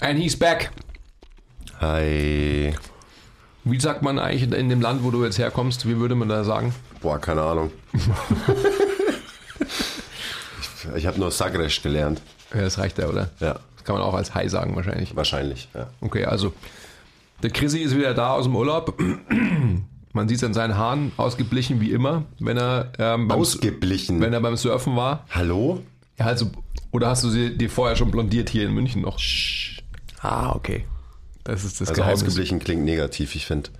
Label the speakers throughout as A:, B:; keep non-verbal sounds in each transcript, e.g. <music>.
A: And he's back.
B: Hi.
A: Wie sagt man eigentlich in dem Land, wo du jetzt herkommst? Wie würde man da sagen?
B: Boah, keine Ahnung. <laughs> ich ich habe nur Sagres gelernt.
A: Ja, das reicht ja, oder?
B: Ja,
A: Das kann man auch als Hi sagen wahrscheinlich.
B: wahrscheinlich. Ja.
A: Okay, also der Chrissy ist wieder da aus dem Urlaub. <clears throat> Man sieht es an seinen Haaren, ausgeblichen wie immer, wenn er, ähm, beim,
B: Ausgeblichen.
A: wenn er beim Surfen war.
B: Hallo?
A: Ja, also, oder hast du sie dir vorher schon blondiert hier in München noch? Ah, okay. Das ist das
B: Also
A: Geheimnis.
B: ausgeblichen klingt negativ, ich finde.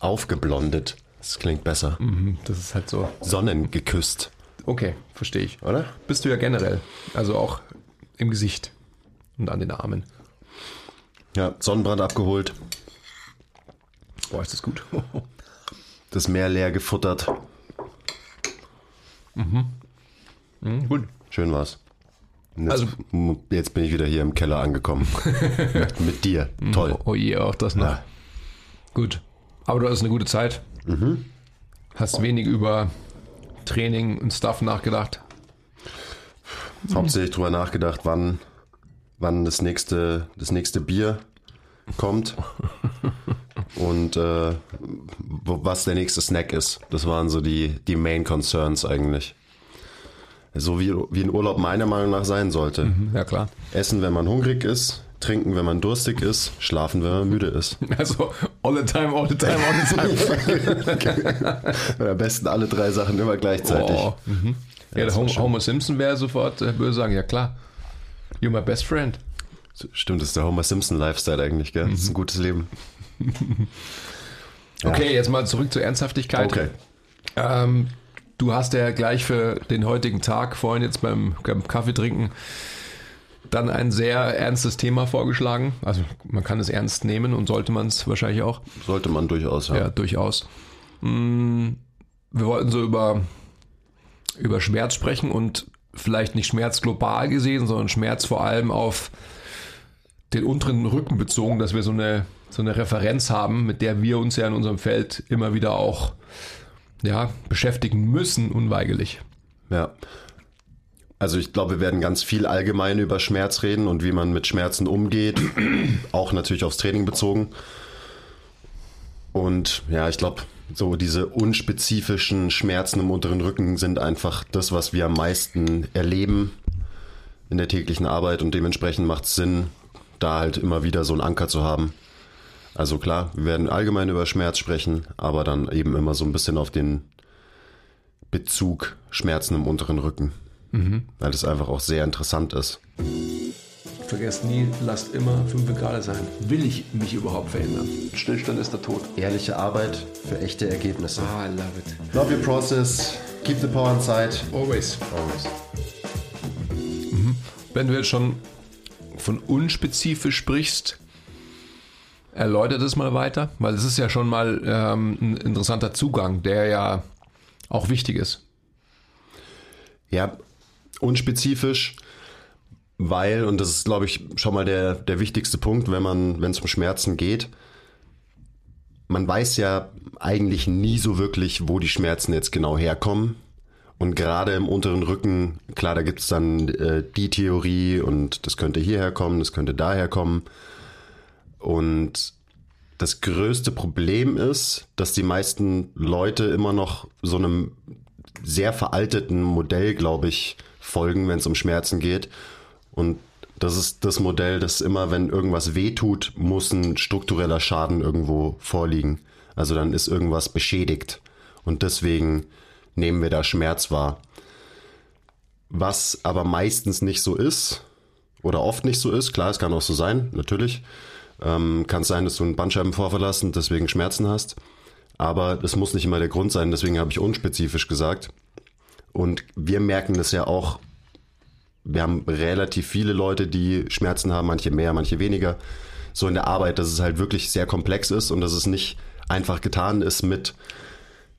B: Aufgeblondet. Das klingt besser.
A: Mhm, Das ist halt so.
B: Sonnengeküsst,
A: Okay, verstehe ich.
B: oder?
A: Bist du ja generell. Also auch im Gesicht und an den Armen.
B: Ja, Sonnenbrand abgeholt,
A: Boah, ist das gut. <laughs>
B: das Meer leer gefuttert.
A: Mhm, gut.
B: Schön war's. Jetzt,
A: Also-
B: jetzt bin ich wieder hier im Keller angekommen. mit, <laughs> mit dir. Toll.
A: Oh je, auch das noch.
B: Ja.
A: Gut. Aber du hattest eine gute Zeit. Hast wenig über Training und Stuff nachgedacht.
B: Hauptsächlich drüber nachgedacht, wann, wann das nächste, das nächste Bier kommt <laughs> und äh, was der nächste Snack ist. Das waren so die, die Main Concerns eigentlich. So wie, wie ein Urlaub meiner Meinung nach sein sollte.
A: Ja, klar.
B: Essen, wenn man hungrig ist, trinken, wenn man durstig ist, schlafen, wenn man müde ist. <laughs>
A: Also all the time, all the time, all the time. <laughs>
B: Am besten alle drei Sachen immer gleichzeitig.
A: Oh. Mhm. Ja, der
B: war
A: Homer,
B: schön.
A: Homer Simpson wäre sofort, äh, würde sagen, ja klar. You're my best friend.
B: Stimmt, das ist der Homer Simpson Lifestyle eigentlich, gell? Das ist ein gutes Leben. <laughs>
A: Okay, jetzt mal zurück zur Ernsthaftigkeit.
B: Okay.
A: Ähm, du hast ja gleich für den heutigen Tag, vorhin jetzt beim, beim Kaffee trinken, dann ein sehr ernstes Thema vorgeschlagen. Also man kann es ernst nehmen und sollte man es wahrscheinlich auch.
B: Sollte man durchaus, ja.
A: Ja, durchaus. Mm, Wir wollten so über, über Schmerz sprechen und vielleicht nicht Schmerz global gesehen, sondern Schmerz vor allem auf den unteren Rücken bezogen, dass wir so eine, so eine Referenz haben, mit der wir uns ja in unserem Feld immer wieder auch ja, beschäftigen müssen, unweigerlich.
B: Ja. Also ich glaube, wir werden ganz viel allgemein über Schmerz reden und wie man mit Schmerzen umgeht, <clears throat> auch natürlich aufs Training bezogen. Und ja, ich glaube, so diese unspezifischen Schmerzen im unteren Rücken sind einfach das, was wir am meisten erleben in der täglichen Arbeit und dementsprechend macht es Sinn, da halt immer wieder so einen Anker zu haben. Also klar, wir werden allgemein über Schmerz sprechen, aber dann eben immer so ein bisschen auf den Bezug Schmerzen im unteren Rücken. Weil das einfach auch sehr interessant ist.
A: Vergesst nie, lasst immer 5 Grad sein. Will ich mich überhaupt verändern? Stillstand ist der Tod.
B: Ehrliche Arbeit für echte Ergebnisse.
A: Ah, I love it.
B: Love your process, keep the power inside.
A: Always.
B: Always.
A: Wenn du jetzt schon von unspezifisch sprichst, erläuter das mal weiter, weil es ist ja schon mal ähm, ein interessanter Zugang, der ja auch wichtig ist.
B: Ja, unspezifisch, weil, und das ist, glaube ich, schon mal der, der wichtigste Punkt, wenn man, wenn es um Schmerzen geht, man weiß ja eigentlich nie so wirklich, wo die Schmerzen jetzt genau herkommen. Und gerade im unteren Rücken, klar, da gibt es dann äh, die Theorie und das könnte hierher kommen, das könnte daher kommen. Und das größte Problem ist, dass die meisten Leute immer noch so einem sehr veralteten Modell, glaube ich, folgen, wenn es um Schmerzen geht. Und das ist das Modell, das immer, wenn irgendwas wehtut, muss ein struktureller Schaden irgendwo vorliegen. Also dann ist irgendwas beschädigt. Und deswegen nehmen wir da Schmerz wahr. Was aber meistens nicht so ist, oder oft nicht so ist, klar, es kann auch so sein, natürlich. Ähm, kann sein, dass du einen Bandscheibenvorfall hast und deswegen Schmerzen hast. Aber das muss nicht immer der Grund sein, deswegen habe ich unspezifisch gesagt. Und wir merken das ja auch. Wir haben relativ viele Leute, die Schmerzen haben, manche mehr, manche weniger. So in der Arbeit, dass es halt wirklich sehr komplex ist und dass es nicht einfach getan ist mit,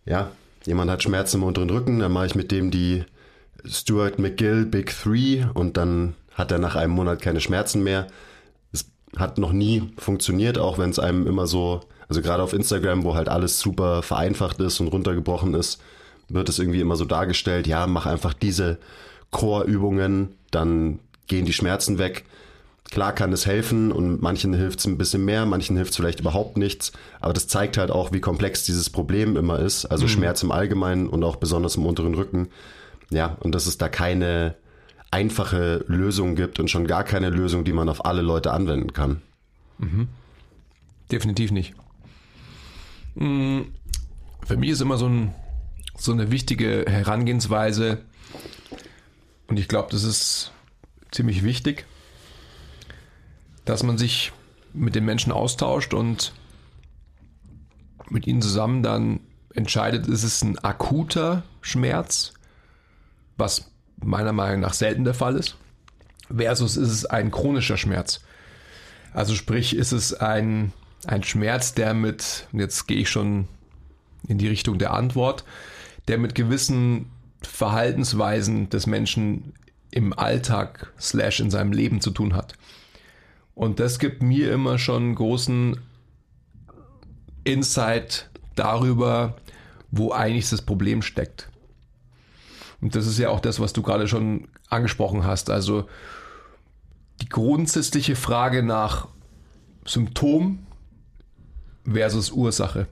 B: ja, jemand hat Schmerzen im unteren Rücken, dann mache ich mit dem die Stuart McGill Big Three und dann hat er nach einem Monat keine Schmerzen mehr. Hat noch nie funktioniert, auch wenn es einem immer so, also gerade auf Instagram, wo halt alles super vereinfacht ist und runtergebrochen ist, wird es irgendwie immer so dargestellt, ja, mach einfach diese Core-Übungen, dann gehen die Schmerzen weg. Klar kann es helfen und manchen hilft es ein bisschen mehr, manchen hilft es vielleicht überhaupt nichts. Aber das zeigt halt auch, wie komplex dieses Problem immer ist. Also mhm. Schmerz im Allgemeinen und auch besonders im unteren Rücken. Ja, und dass es da keine einfache Lösung gibt und schon gar keine Lösung, die man auf alle Leute anwenden kann.
A: Mhm. Definitiv nicht. Mhm. Für mich ist immer so, ein, so eine wichtige Herangehensweise, und ich glaube, das ist ziemlich wichtig, dass man sich mit den Menschen austauscht und mit ihnen zusammen dann entscheidet, ist es ein akuter Schmerz, was meiner Meinung nach selten der Fall ist, versus ist es ein chronischer Schmerz. Also sprich, ist es ein, ein Schmerz, der mit, jetzt gehe ich schon in die Richtung der Antwort, der mit gewissen Verhaltensweisen des Menschen im Alltag slash in seinem Leben zu tun hat. Und das gibt mir immer schon großen Insight darüber, wo eigentlich das Problem steckt. Und das ist ja auch das, was du gerade schon angesprochen hast. Also die grundsätzliche Frage nach Symptom versus Ursache.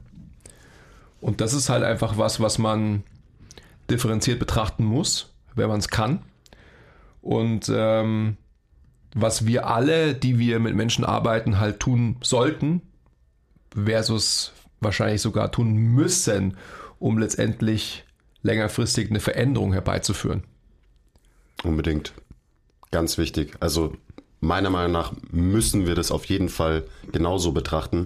A: Und das ist halt einfach was, was man differenziert betrachten muss, wenn man es kann. Und ähm, was wir alle, die wir mit Menschen arbeiten, halt tun sollten, versus wahrscheinlich sogar tun müssen, um letztendlich längerfristig eine Veränderung herbeizuführen.
B: Unbedingt. Ganz wichtig. Also meiner Meinung nach müssen wir das auf jeden Fall genauso betrachten.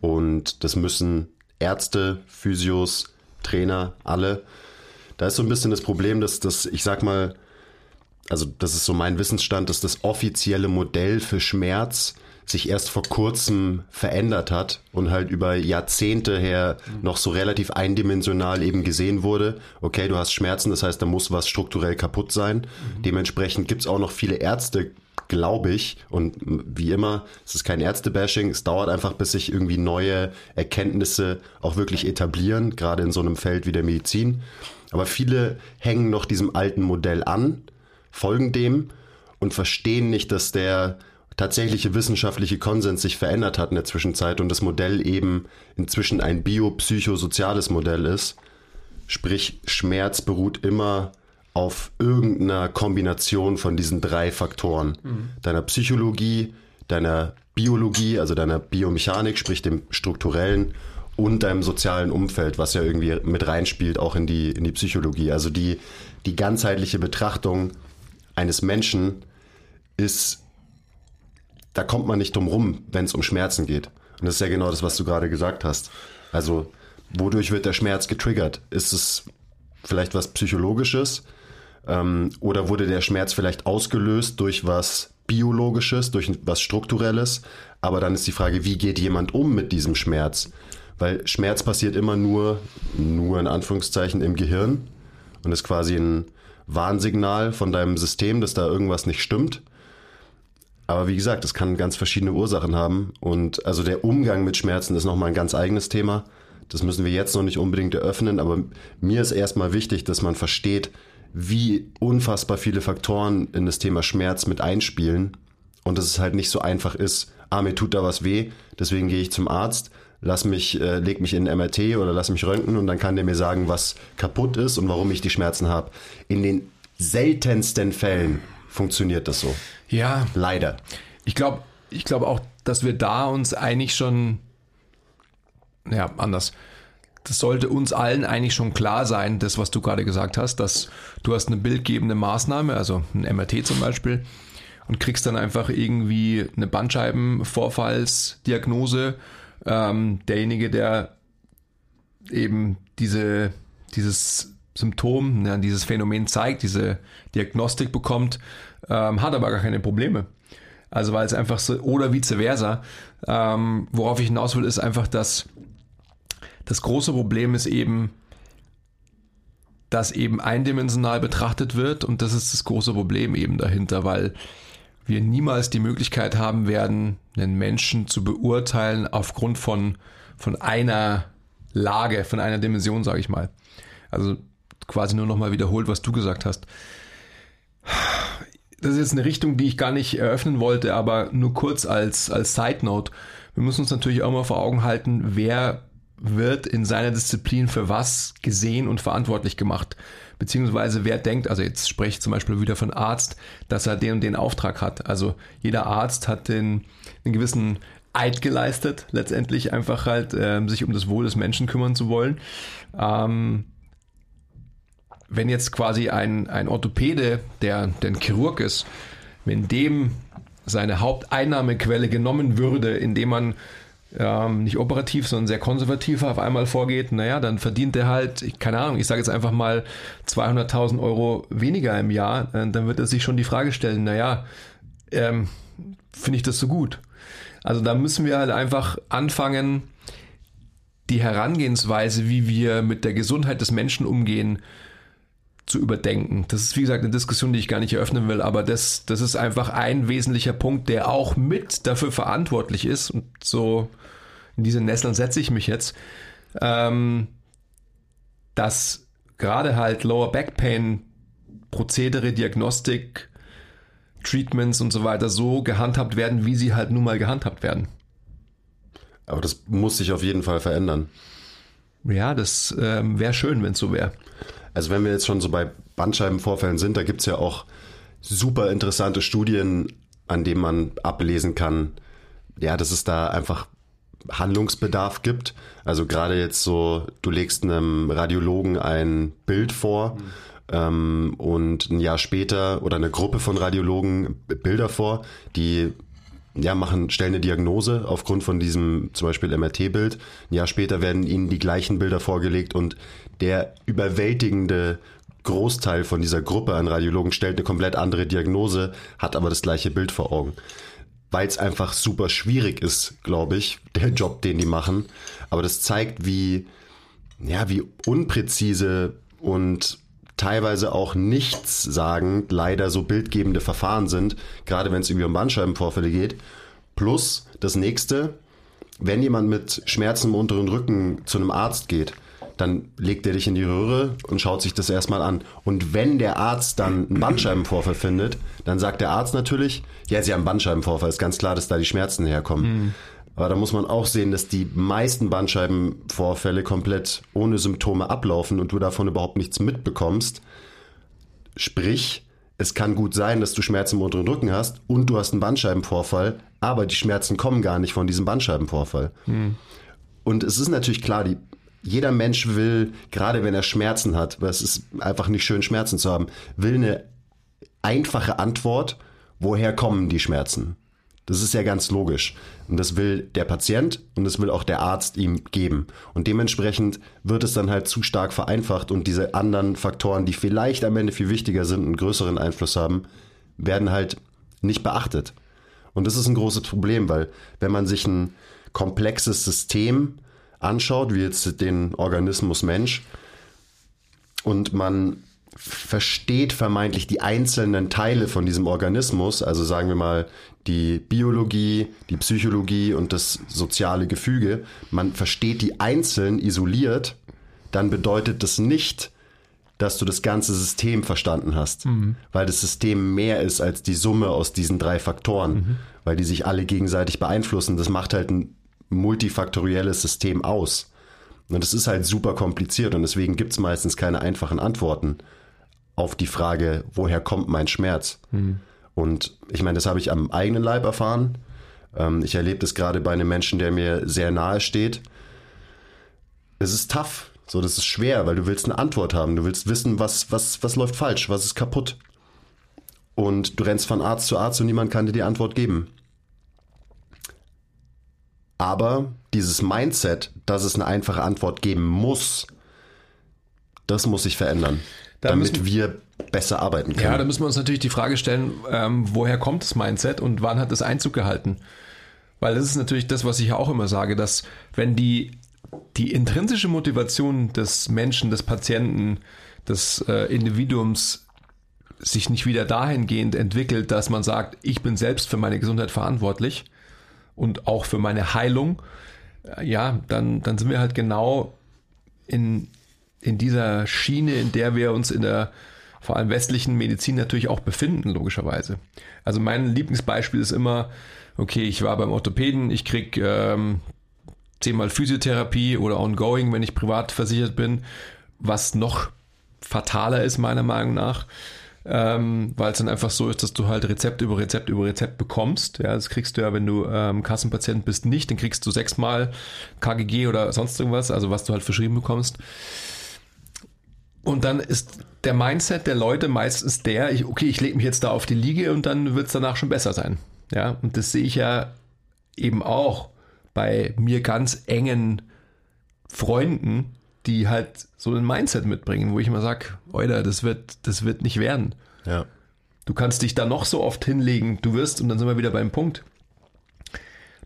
B: Und das müssen Ärzte, Physios, Trainer, alle. Da ist so ein bisschen das Problem, dass das, ich sag mal, also das ist so mein Wissensstand, dass das offizielle Modell für Schmerz sich erst vor kurzem verändert hat und halt über Jahrzehnte her noch so relativ eindimensional eben gesehen wurde. Okay, du hast Schmerzen, das heißt, da muss was strukturell kaputt sein. Mhm. Dementsprechend gibt's auch noch viele Ärzte, glaube ich. Und wie immer, es ist kein Ärztebashing, es dauert einfach, bis sich irgendwie neue Erkenntnisse auch wirklich etablieren, gerade in so einem Feld wie der Medizin. Aber viele hängen noch diesem alten Modell an, folgen dem und verstehen nicht, dass der tatsächliche wissenschaftliche Konsens sich verändert hat in der Zwischenzeit und das Modell eben inzwischen ein biopsychosoziales Modell ist. Sprich, Schmerz beruht immer auf irgendeiner Kombination von diesen drei Faktoren. Mhm. Deiner Psychologie, deiner Biologie, also deiner Biomechanik, sprich dem strukturellen und deinem sozialen Umfeld, was ja irgendwie mit reinspielt, auch in die, in die Psychologie. Also die, die ganzheitliche Betrachtung eines Menschen ist da kommt man nicht drum rum, wenn es um Schmerzen geht. Und das ist ja genau das, was du gerade gesagt hast. Also, wodurch wird der Schmerz getriggert? Ist es vielleicht was Psychologisches? Ähm, oder wurde der Schmerz vielleicht ausgelöst durch was Biologisches, durch was Strukturelles? Aber dann ist die Frage, wie geht jemand um mit diesem Schmerz? Weil Schmerz passiert immer nur, nur in Anführungszeichen, im Gehirn und ist quasi ein Warnsignal von deinem System, dass da irgendwas nicht stimmt. Aber wie gesagt, es kann ganz verschiedene Ursachen haben. Und also der Umgang mit Schmerzen ist nochmal ein ganz eigenes Thema. Das müssen wir jetzt noch nicht unbedingt eröffnen, aber mir ist erstmal wichtig, dass man versteht, wie unfassbar viele Faktoren in das Thema Schmerz mit einspielen und dass es halt nicht so einfach ist, ah, mir tut da was weh, deswegen gehe ich zum Arzt, lass mich, äh, leg mich in MRT oder lass mich röntgen und dann kann der mir sagen, was kaputt ist und warum ich die Schmerzen habe. In den seltensten Fällen funktioniert das so.
A: Ja.
B: Leider.
A: Ich glaube ich glaub auch, dass wir da uns eigentlich schon, ja, anders. Das sollte uns allen eigentlich schon klar sein, das, was du gerade gesagt hast, dass du hast eine bildgebende Maßnahme, also ein MRT zum Beispiel, und kriegst dann einfach irgendwie eine Bandscheibenvorfallsdiagnose. Ähm, derjenige, der eben diese, dieses Symptom, dieses Phänomen zeigt, diese Diagnostik bekommt, ähm, hat aber gar keine Probleme. Also weil es einfach so, oder vice versa. Ähm, worauf ich hinaus will, ist einfach, dass das große Problem ist eben, dass eben eindimensional betrachtet wird und das ist das große Problem eben dahinter, weil wir niemals die Möglichkeit haben werden, einen Menschen zu beurteilen aufgrund von, von einer Lage, von einer Dimension, sage ich mal. Also quasi nur nochmal wiederholt, was du gesagt hast das ist jetzt eine Richtung, die ich gar nicht eröffnen wollte, aber nur kurz als, als Side Note. Wir müssen uns natürlich auch mal vor Augen halten, wer wird in seiner Disziplin für was gesehen und verantwortlich gemacht. Beziehungsweise wer denkt, also jetzt spreche ich zum Beispiel wieder von Arzt, dass er den und den Auftrag hat. Also jeder Arzt hat den, einen gewissen Eid geleistet, letztendlich einfach halt äh, sich um das Wohl des Menschen kümmern zu wollen. Ähm, wenn jetzt quasi ein, ein Orthopäde, der, der ein Chirurg ist, wenn dem seine Haupteinnahmequelle genommen würde, indem man ähm, nicht operativ, sondern sehr konservativ auf einmal vorgeht, naja, dann verdient er halt, keine Ahnung, ich sage jetzt einfach mal 200.000 Euro weniger im Jahr, äh, dann wird er sich schon die Frage stellen, naja, ähm, finde ich das so gut? Also da müssen wir halt einfach anfangen, die Herangehensweise, wie wir mit der Gesundheit des Menschen umgehen, zu überdenken. Das ist, wie gesagt, eine Diskussion, die ich gar nicht eröffnen will, aber das, das ist einfach ein wesentlicher Punkt, der auch mit dafür verantwortlich ist. Und so in diese Nesseln setze ich mich jetzt, ähm, dass gerade halt Lower Back Pain Prozedere, Diagnostik, Treatments und so weiter so gehandhabt werden, wie sie halt nun mal gehandhabt werden.
B: Aber das muss sich auf jeden Fall verändern.
A: Ja, das ähm, wäre schön, wenn es so wäre.
B: Also wenn wir jetzt schon so bei Bandscheibenvorfällen sind, da gibt es ja auch super interessante Studien, an denen man ablesen kann, ja, dass es da einfach Handlungsbedarf gibt. Also gerade jetzt so, du legst einem Radiologen ein Bild vor mhm. ähm, und ein Jahr später oder eine Gruppe von Radiologen Bilder vor, die ja, machen, stellen eine Diagnose aufgrund von diesem zum Beispiel MRT-Bild. Ein Jahr später werden ihnen die gleichen Bilder vorgelegt und der überwältigende Großteil von dieser Gruppe an Radiologen stellt eine komplett andere Diagnose, hat aber das gleiche Bild vor Augen. Weil es einfach super schwierig ist, glaube ich, der Job, den die machen. Aber das zeigt, wie, ja, wie unpräzise und teilweise auch nichts sagend leider so bildgebende Verfahren sind, gerade wenn es irgendwie um Bandscheibenvorfälle geht. Plus das nächste, wenn jemand mit Schmerzen im unteren Rücken zu einem Arzt geht, dann legt er dich in die Röhre und schaut sich das erstmal an. Und wenn der Arzt dann einen Bandscheibenvorfall findet, dann sagt der Arzt natürlich, ja, sie haben Bandscheibenvorfall, ist ganz klar, dass da die Schmerzen herkommen. Mhm. Aber da muss man auch sehen, dass die meisten Bandscheibenvorfälle komplett ohne Symptome ablaufen und du davon überhaupt nichts mitbekommst. Sprich, es kann gut sein, dass du Schmerzen im unteren Rücken hast und du hast einen Bandscheibenvorfall, aber die Schmerzen kommen gar nicht von diesem Bandscheibenvorfall. Hm. Und es ist natürlich klar, die, jeder Mensch will, gerade wenn er Schmerzen hat, weil es ist einfach nicht schön, Schmerzen zu haben, will eine einfache Antwort, woher kommen die Schmerzen? Das ist ja ganz logisch. Und das will der Patient und das will auch der Arzt ihm geben. Und dementsprechend wird es dann halt zu stark vereinfacht und diese anderen Faktoren, die vielleicht am Ende viel wichtiger sind und größeren Einfluss haben, werden halt nicht beachtet. Und das ist ein großes Problem, weil wenn man sich ein komplexes System anschaut, wie jetzt den Organismus Mensch, und man versteht vermeintlich die einzelnen Teile von diesem Organismus, also sagen wir mal die Biologie, die Psychologie und das soziale Gefüge, man versteht die einzeln isoliert, dann bedeutet das nicht, dass du das ganze System verstanden hast, mhm. weil das System mehr ist als die Summe aus diesen drei Faktoren, mhm. weil die sich alle gegenseitig beeinflussen. Das macht halt ein multifaktorielles System aus. Und das ist halt super kompliziert und deswegen gibt es meistens keine einfachen Antworten auf die Frage, woher kommt mein Schmerz? Mhm. Und ich meine, das habe ich am eigenen Leib erfahren. Ähm, ich erlebe das gerade bei einem Menschen, der mir sehr nahe steht. Es ist tough, so das ist schwer, weil du willst eine Antwort haben. Du willst wissen, was, was, was läuft falsch, was ist kaputt. Und du rennst von Arzt zu Arzt und niemand kann dir die Antwort geben. Aber dieses Mindset, dass es eine einfache Antwort geben muss, das muss sich verändern da damit wir besser arbeiten können.
A: Ja, da müssen wir uns natürlich die Frage stellen, ähm, woher kommt das Mindset und wann hat es Einzug gehalten? Weil das ist natürlich das, was ich auch immer sage, dass wenn die, die intrinsische Motivation des Menschen, des Patienten, des äh, Individuums sich nicht wieder dahingehend entwickelt, dass man sagt, ich bin selbst für meine Gesundheit verantwortlich und auch für meine Heilung, äh, ja, dann, dann sind wir halt genau in, in dieser Schiene, in der wir uns in der vor allem westlichen Medizin natürlich auch befinden, logischerweise. Also mein Lieblingsbeispiel ist immer, okay, ich war beim Orthopäden, ich krieg ähm, zehnmal Physiotherapie oder ongoing, wenn ich privat versichert bin, was noch fataler ist, meiner Meinung nach. Ähm, weil es dann einfach so ist, dass du halt Rezept über Rezept über Rezept bekommst. Ja, das kriegst du ja, wenn du ähm, Kassenpatient bist, nicht. Dann kriegst du sechsmal KGG oder sonst irgendwas, also was du halt verschrieben bekommst. Und dann ist der Mindset der Leute meistens der, ich, okay, ich lege mich jetzt da auf die Liege und dann wird es danach schon besser sein. Ja, und das sehe ich ja eben auch bei mir ganz engen Freunden, die halt so ein Mindset mitbringen, wo ich immer sage, Oida, das wird, das wird nicht werden.
B: Ja.
A: Du kannst dich da noch so oft hinlegen, du wirst, und dann sind wir wieder beim Punkt,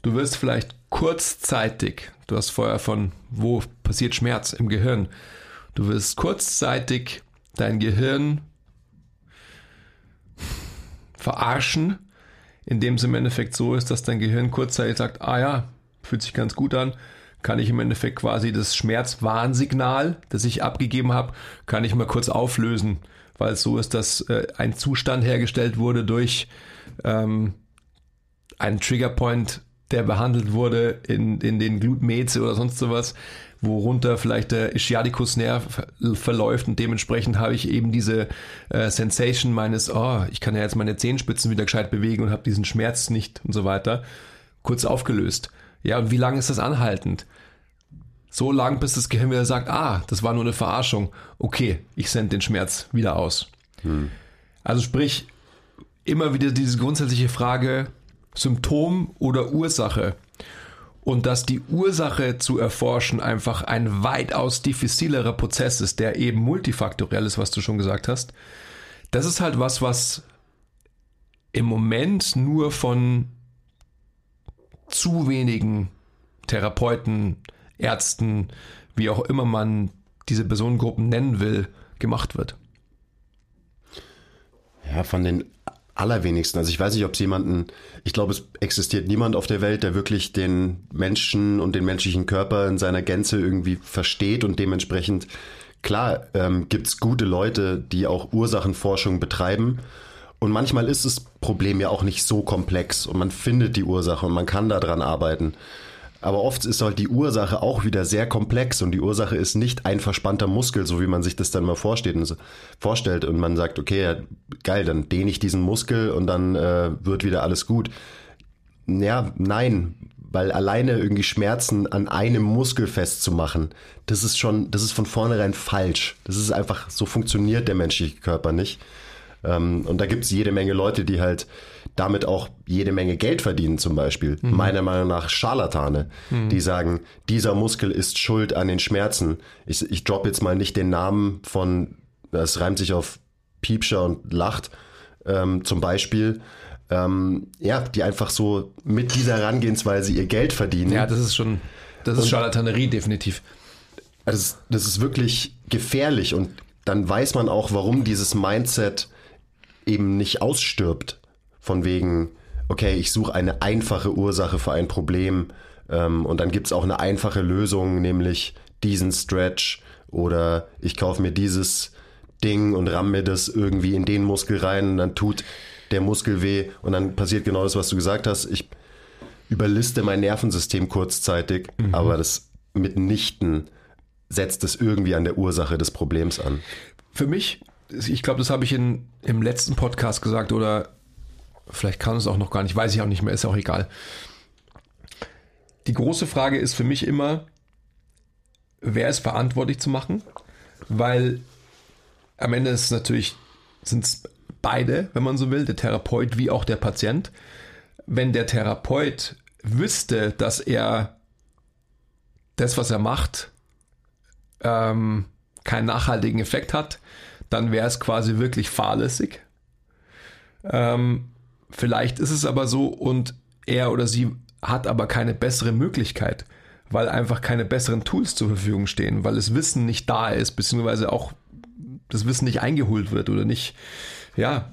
A: du wirst vielleicht kurzzeitig, du hast vorher von, wo passiert Schmerz im Gehirn, du wirst kurzzeitig dein Gehirn verarschen, indem es im Endeffekt so ist, dass dein Gehirn kurzzeitig sagt, ah ja, fühlt sich ganz gut an, kann ich im Endeffekt quasi das Schmerzwarnsignal, das ich abgegeben habe, kann ich mal kurz auflösen, weil es so ist, dass äh, ein Zustand hergestellt wurde durch ähm, einen Triggerpoint, der behandelt wurde in, in den Glutmeze oder sonst sowas, worunter vielleicht der Ischiadicus-Nerv verläuft und dementsprechend habe ich eben diese äh, Sensation meines, oh, ich kann ja jetzt meine Zehenspitzen wieder gescheit bewegen und habe diesen Schmerz nicht und so weiter, kurz aufgelöst. Ja, und wie lange ist das anhaltend? So lang, bis das Gehirn wieder sagt, ah, das war nur eine Verarschung. Okay, ich sende den Schmerz wieder aus. Hm. Also sprich, immer wieder diese grundsätzliche Frage, Symptom oder Ursache. Und dass die Ursache zu erforschen einfach ein weitaus diffizilerer Prozess ist, der eben multifaktoriell ist, was du schon gesagt hast. Das ist halt was, was im Moment nur von zu wenigen Therapeuten, Ärzten, wie auch immer man diese Personengruppen nennen will, gemacht wird.
B: Ja, von den allerwenigsten. Also ich weiß nicht, ob es jemanden, ich glaube, es existiert niemand auf der Welt, der wirklich den Menschen und den menschlichen Körper in seiner Gänze irgendwie versteht und dementsprechend, klar, ähm, gibt es gute Leute, die auch Ursachenforschung betreiben und manchmal ist das Problem ja auch nicht so komplex und man findet die Ursache und man kann daran arbeiten. Aber oft ist halt die Ursache auch wieder sehr komplex und die Ursache ist nicht ein verspannter Muskel, so wie man sich das dann mal vorstellt und, man sagt, okay, ja, geil, dann dehne ich diesen Muskel und dann äh, wird wieder alles gut. Ja, nein, weil alleine irgendwie Schmerzen an einem Muskel festzumachen, das ist schon, das ist von vornherein falsch. Das ist einfach, so funktioniert der menschliche Körper nicht. Ähm, und da gibt es jede Menge Leute, die halt damit auch jede Menge Geld verdienen, zum Beispiel. Mhm. Meiner Meinung nach Scharlatane, mhm. die sagen, dieser Muskel ist schuld an den Schmerzen. Ich, ich drop jetzt mal nicht den Namen von, das reimt sich auf Piepscher und Lacht, ähm, zum Beispiel. Ähm, ja, die einfach so mit dieser Herangehensweise ihr Geld verdienen.
A: Ja, das ist schon, das ist und, Charlatanerie, definitiv.
B: Also das ist wirklich gefährlich und dann weiß man auch, warum dieses Mindset eben nicht ausstirbt. Von wegen, okay, ich suche eine einfache Ursache für ein Problem ähm, und dann gibt es auch eine einfache Lösung, nämlich diesen Stretch oder ich kaufe mir dieses Ding und ramme mir das irgendwie in den Muskel rein und dann tut der Muskel weh und dann passiert genau das, was du gesagt hast. Ich überliste mein Nervensystem kurzzeitig, mhm. aber das mitnichten setzt es irgendwie an der Ursache des Problems an.
A: Für mich ich glaube, das habe ich in, im letzten Podcast gesagt oder vielleicht kann es auch noch gar nicht, weiß ich auch nicht mehr, ist auch egal. Die große Frage ist für mich immer, wer ist verantwortlich zu machen? Weil am Ende ist es natürlich, sind es beide, wenn man so will, der Therapeut wie auch der Patient. Wenn der Therapeut wüsste, dass er das, was er macht, ähm, keinen nachhaltigen Effekt hat, dann wäre es quasi wirklich fahrlässig. Ähm, vielleicht ist es aber so und er oder sie hat aber keine bessere Möglichkeit, weil einfach keine besseren Tools zur Verfügung stehen, weil das Wissen nicht da ist, beziehungsweise auch das Wissen nicht eingeholt wird oder nicht, ja,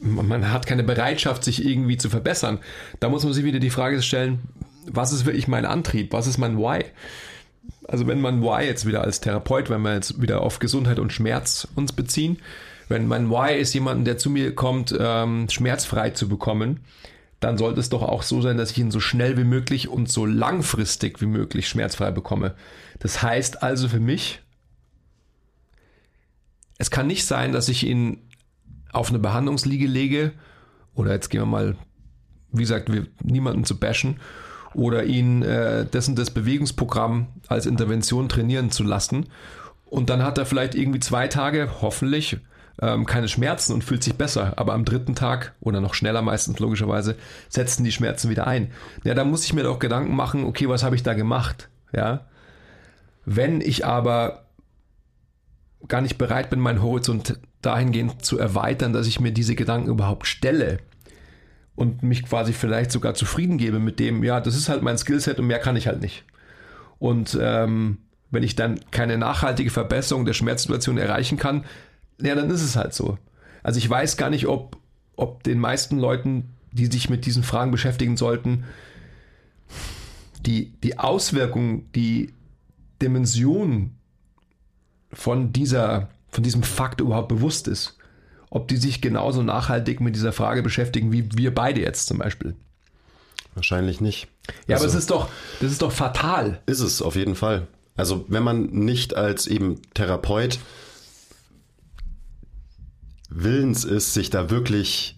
A: man hat keine Bereitschaft, sich irgendwie zu verbessern. Da muss man sich wieder die Frage stellen, was ist wirklich mein Antrieb? Was ist mein Why? Also wenn man Why jetzt wieder als Therapeut, wenn wir jetzt wieder auf Gesundheit und Schmerz uns beziehen, Wenn mein Why ist, jemanden, der zu mir kommt, ähm, schmerzfrei zu bekommen, dann sollte es doch auch so sein, dass ich ihn so schnell wie möglich und so langfristig wie möglich schmerzfrei bekomme. Das heißt also für mich, es kann nicht sein, dass ich ihn auf eine Behandlungsliege lege oder jetzt gehen wir mal, wie gesagt, wir, niemanden zu bashen oder ihn äh, dessen das Bewegungsprogramm als Intervention trainieren zu lassen und dann hat er vielleicht irgendwie zwei Tage, hoffentlich, ähm, keine Schmerzen und fühlt sich besser. Aber am dritten Tag oder noch schneller meistens logischerweise setzen die Schmerzen wieder ein. Ja, da muss ich mir doch Gedanken machen, okay, was habe ich da gemacht? Ja. Wenn ich aber gar nicht bereit bin, meinen Horizont dahingehend zu erweitern, dass ich mir diese Gedanken überhaupt stelle und mich quasi vielleicht sogar zufrieden gebe mit dem, ja, das ist halt mein Skillset und mehr kann ich halt nicht. Und ähm, wenn ich dann keine nachhaltige Verbesserung der Schmerzsituation erreichen kann, ja, dann ist es halt so. Also ich weiß gar nicht, ob, ob den meisten Leuten, die sich mit diesen Fragen beschäftigen sollten, die, die Auswirkungen, die Dimension von dieser, von diesem Fakt überhaupt bewusst ist. Ob die sich genauso nachhaltig mit dieser Frage beschäftigen, wie wir beide jetzt zum Beispiel.
B: Wahrscheinlich nicht.
A: Ja, also, aber es ist doch, das ist doch fatal.
B: Ist es, auf jeden Fall. Also wenn man nicht als eben Therapeut willens ist, sich da wirklich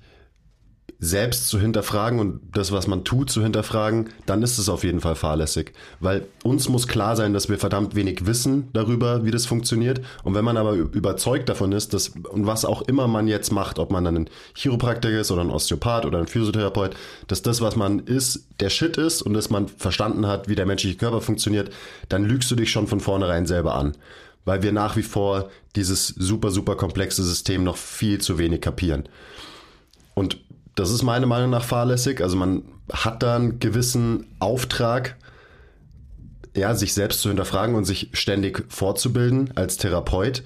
B: selbst zu hinterfragen und das, was man tut, zu hinterfragen, dann ist es auf jeden Fall fahrlässig. Weil uns muss klar sein, dass wir verdammt wenig wissen darüber, wie das funktioniert. Und wenn man aber überzeugt davon ist, dass, und was auch immer man jetzt macht, ob man dann ein Chiropraktiker ist oder ein Osteopath oder ein Physiotherapeut, dass das, was man ist, der Shit ist und dass man verstanden hat, wie der menschliche Körper funktioniert, dann lügst du dich schon von vornherein selber an weil wir nach wie vor dieses super, super komplexe System noch viel zu wenig kapieren. Und das ist meiner Meinung nach fahrlässig. Also man hat da einen gewissen Auftrag, ja, sich selbst zu hinterfragen und sich ständig fortzubilden als Therapeut.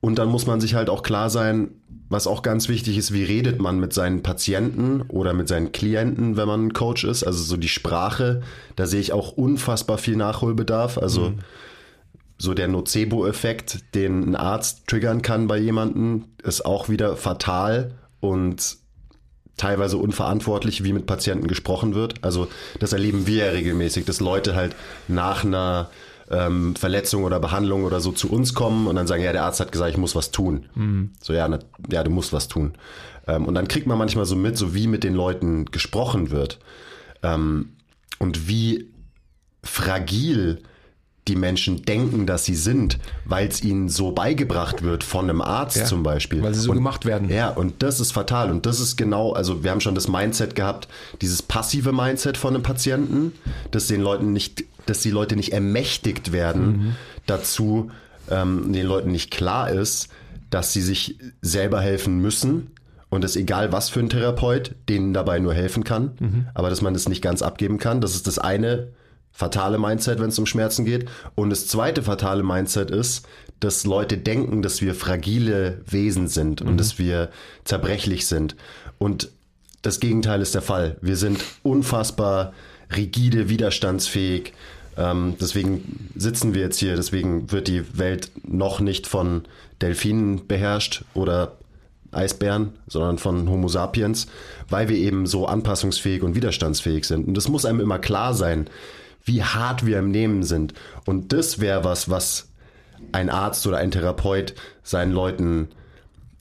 B: Und dann muss man sich halt auch klar sein, was auch ganz wichtig ist, wie redet man mit seinen Patienten oder mit seinen Klienten, wenn man ein Coach ist. Also so die Sprache, da sehe ich auch unfassbar viel Nachholbedarf. Also mhm so der Nocebo-Effekt, den ein Arzt triggern kann bei jemandem, ist auch wieder fatal und teilweise unverantwortlich, wie mit Patienten gesprochen wird. Also das erleben wir ja regelmäßig, dass Leute halt nach einer ähm, Verletzung oder Behandlung oder so zu uns kommen und dann sagen, ja, der Arzt hat gesagt, ich muss was tun. Mhm. So, ja, na, ja, du musst was tun. Ähm, und dann kriegt man manchmal so mit, so wie mit den Leuten gesprochen wird ähm, und wie fragil die Menschen denken, dass sie sind, weil es ihnen so beigebracht wird von einem Arzt ja, zum Beispiel.
A: Weil sie so
B: und,
A: gemacht werden.
B: Ja, und das ist fatal. Und das ist genau, also wir haben schon das Mindset gehabt, dieses passive Mindset von einem Patienten, dass den Leuten nicht, dass die Leute nicht ermächtigt werden mhm. dazu, ähm, den Leuten nicht klar ist, dass sie sich selber helfen müssen, und es egal, was für ein Therapeut denen dabei nur helfen kann, mhm. aber dass man das nicht ganz abgeben kann. Das ist das eine fatale Mindset, wenn es um Schmerzen geht. Und das zweite fatale Mindset ist, dass Leute denken, dass wir fragile Wesen sind und mhm. dass wir zerbrechlich sind. Und das Gegenteil ist der Fall. Wir sind unfassbar rigide, widerstandsfähig. Ähm, deswegen sitzen wir jetzt hier. Deswegen wird die Welt noch nicht von Delfinen beherrscht oder Eisbären, sondern von Homo sapiens, weil wir eben so anpassungsfähig und widerstandsfähig sind. Und das muss einem immer klar sein wie hart wir im Nehmen sind. Und das wäre was, was ein Arzt oder ein Therapeut seinen Leuten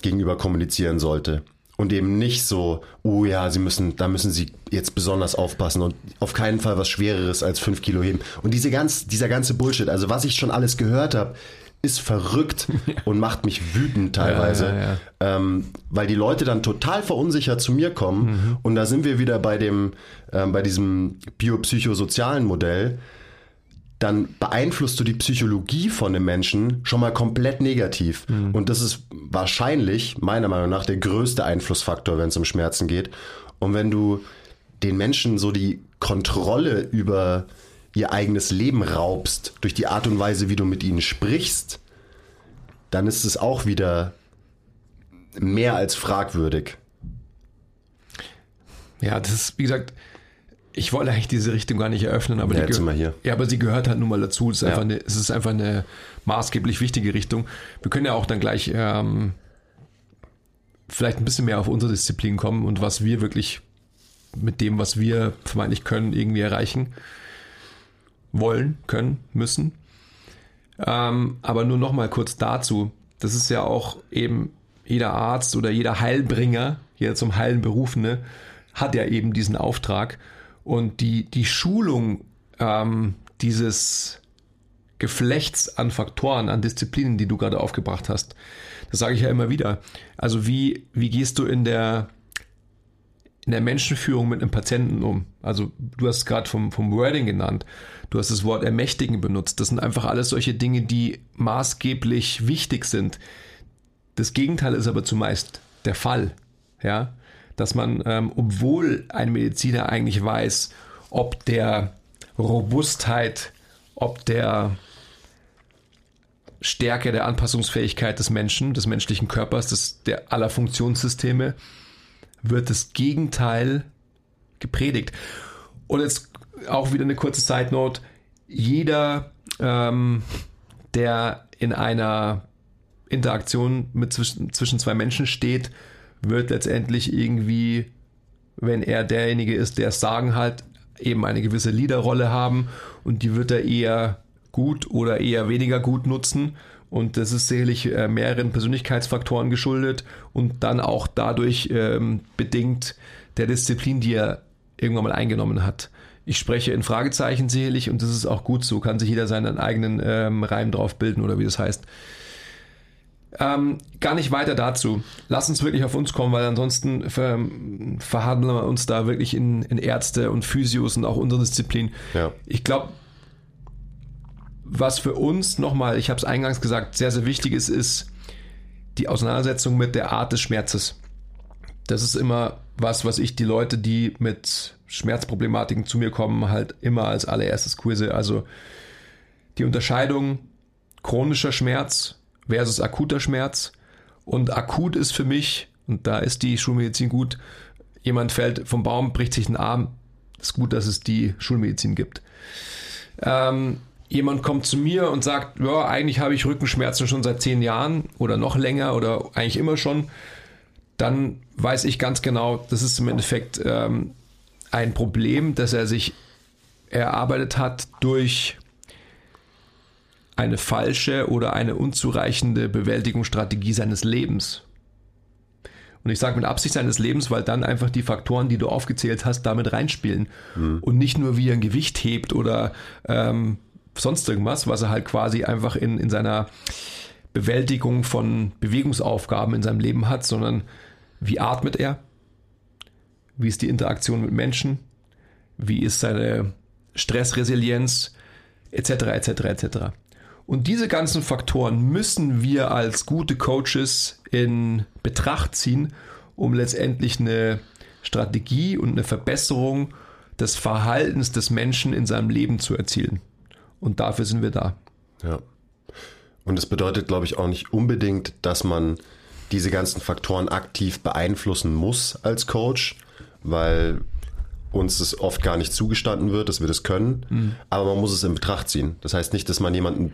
B: gegenüber kommunizieren sollte. Und eben nicht so, oh ja, sie müssen, da müssen sie jetzt besonders aufpassen und auf keinen Fall was Schwereres als fünf Kilo heben. Und diese ganz, dieser ganze Bullshit, also was ich schon alles gehört habe, ist verrückt <laughs> und macht mich wütend teilweise, ja, ja, ja. Ähm, weil die Leute dann total verunsichert zu mir kommen mhm. und da sind wir wieder bei dem, ähm, bei diesem biopsychosozialen Modell. Dann beeinflusst du die Psychologie von dem Menschen schon mal komplett negativ. Mhm. Und das ist wahrscheinlich, meiner Meinung nach, der größte Einflussfaktor, wenn es um Schmerzen geht. Und wenn du den Menschen so die Kontrolle über ihr eigenes Leben raubst durch die Art und Weise, wie du mit ihnen sprichst, dann ist es auch wieder mehr als fragwürdig.
A: Ja, das ist, wie gesagt, ich wollte eigentlich diese Richtung gar nicht eröffnen, aber,
B: ja,
A: die
B: hier.
A: Ja, aber sie gehört halt nun mal dazu. Es ist, ja. einfach eine, es ist einfach eine maßgeblich wichtige Richtung. Wir können ja auch dann gleich ähm, vielleicht ein bisschen mehr auf unsere Disziplin kommen und was wir wirklich mit dem, was wir vermeintlich können, irgendwie erreichen wollen, können, müssen. Ähm, aber nur noch mal kurz dazu. Das ist ja auch eben jeder Arzt oder jeder Heilbringer, jeder zum Heilen Berufene, hat ja eben diesen Auftrag. Und die, die Schulung ähm, dieses Geflechts an Faktoren, an Disziplinen, die du gerade aufgebracht hast, das sage ich ja immer wieder. Also wie, wie gehst du in der, in der Menschenführung mit einem Patienten um? Also du hast gerade vom, vom Wording genannt. Du hast das Wort ermächtigen benutzt. Das sind einfach alles solche Dinge, die maßgeblich wichtig sind. Das Gegenteil ist aber zumeist der Fall. Ja, dass man, ähm, obwohl ein Mediziner eigentlich weiß, ob der Robustheit, ob der Stärke der Anpassungsfähigkeit des Menschen, des menschlichen Körpers, des, der aller Funktionssysteme, wird das Gegenteil gepredigt. Und jetzt auch wieder eine kurze Side Note. Jeder, ähm, der in einer Interaktion mit zwischen, zwischen zwei Menschen steht, wird letztendlich irgendwie, wenn er derjenige ist, der es sagen hat, eben eine gewisse Leaderrolle haben und die wird er eher gut oder eher weniger gut nutzen. Und das ist sicherlich äh, mehreren Persönlichkeitsfaktoren geschuldet und dann auch dadurch ähm, bedingt der Disziplin, die er irgendwann mal eingenommen hat. Ich spreche in Fragezeichen sicherlich und das ist auch gut so, kann sich jeder seinen eigenen ähm, Reim drauf bilden oder wie das heißt. Ähm, gar nicht weiter dazu. Lass uns wirklich auf uns kommen, weil ansonsten ver verhandeln wir uns da wirklich in, in Ärzte und Physios und auch unsere Disziplin. Ja. Ich glaube, was für uns nochmal, ich habe es eingangs gesagt, sehr, sehr wichtig ist, ist die Auseinandersetzung mit der Art des Schmerzes. Das ist immer was, was ich die Leute, die mit Schmerzproblematiken zu mir kommen, halt immer als allererstes quizze. Also die Unterscheidung chronischer Schmerz versus akuter Schmerz. Und akut ist für mich, und da ist die Schulmedizin gut, jemand fällt vom Baum, bricht sich den Arm. ist gut, dass es die Schulmedizin gibt. Ähm, jemand kommt zu mir und sagt, ja, eigentlich habe ich Rückenschmerzen schon seit zehn Jahren oder noch länger oder eigentlich immer schon, dann weiß ich ganz genau, das ist im Endeffekt ähm, ein Problem, das er sich erarbeitet hat durch eine falsche oder eine unzureichende Bewältigungsstrategie seines Lebens. Und ich sage mit Absicht seines Lebens, weil dann einfach die Faktoren, die du aufgezählt hast, damit reinspielen. Mhm. Und nicht nur, wie er ein Gewicht hebt oder ähm, sonst irgendwas, was er halt quasi einfach in, in seiner Bewältigung von Bewegungsaufgaben in seinem Leben hat, sondern wie atmet er? Wie ist die Interaktion mit Menschen? Wie ist seine Stressresilienz? Etc. etc. etc. Und diese ganzen Faktoren müssen wir als gute Coaches in Betracht ziehen, um letztendlich eine Strategie und eine Verbesserung des Verhaltens des Menschen in seinem Leben zu erzielen. Und dafür sind wir da.
B: Ja. Und es bedeutet, glaube ich, auch nicht unbedingt, dass man diese ganzen Faktoren aktiv beeinflussen muss als Coach, weil uns es oft gar nicht zugestanden wird, dass wir das können. Mhm. Aber man muss es in Betracht ziehen. Das heißt nicht, dass man jemanden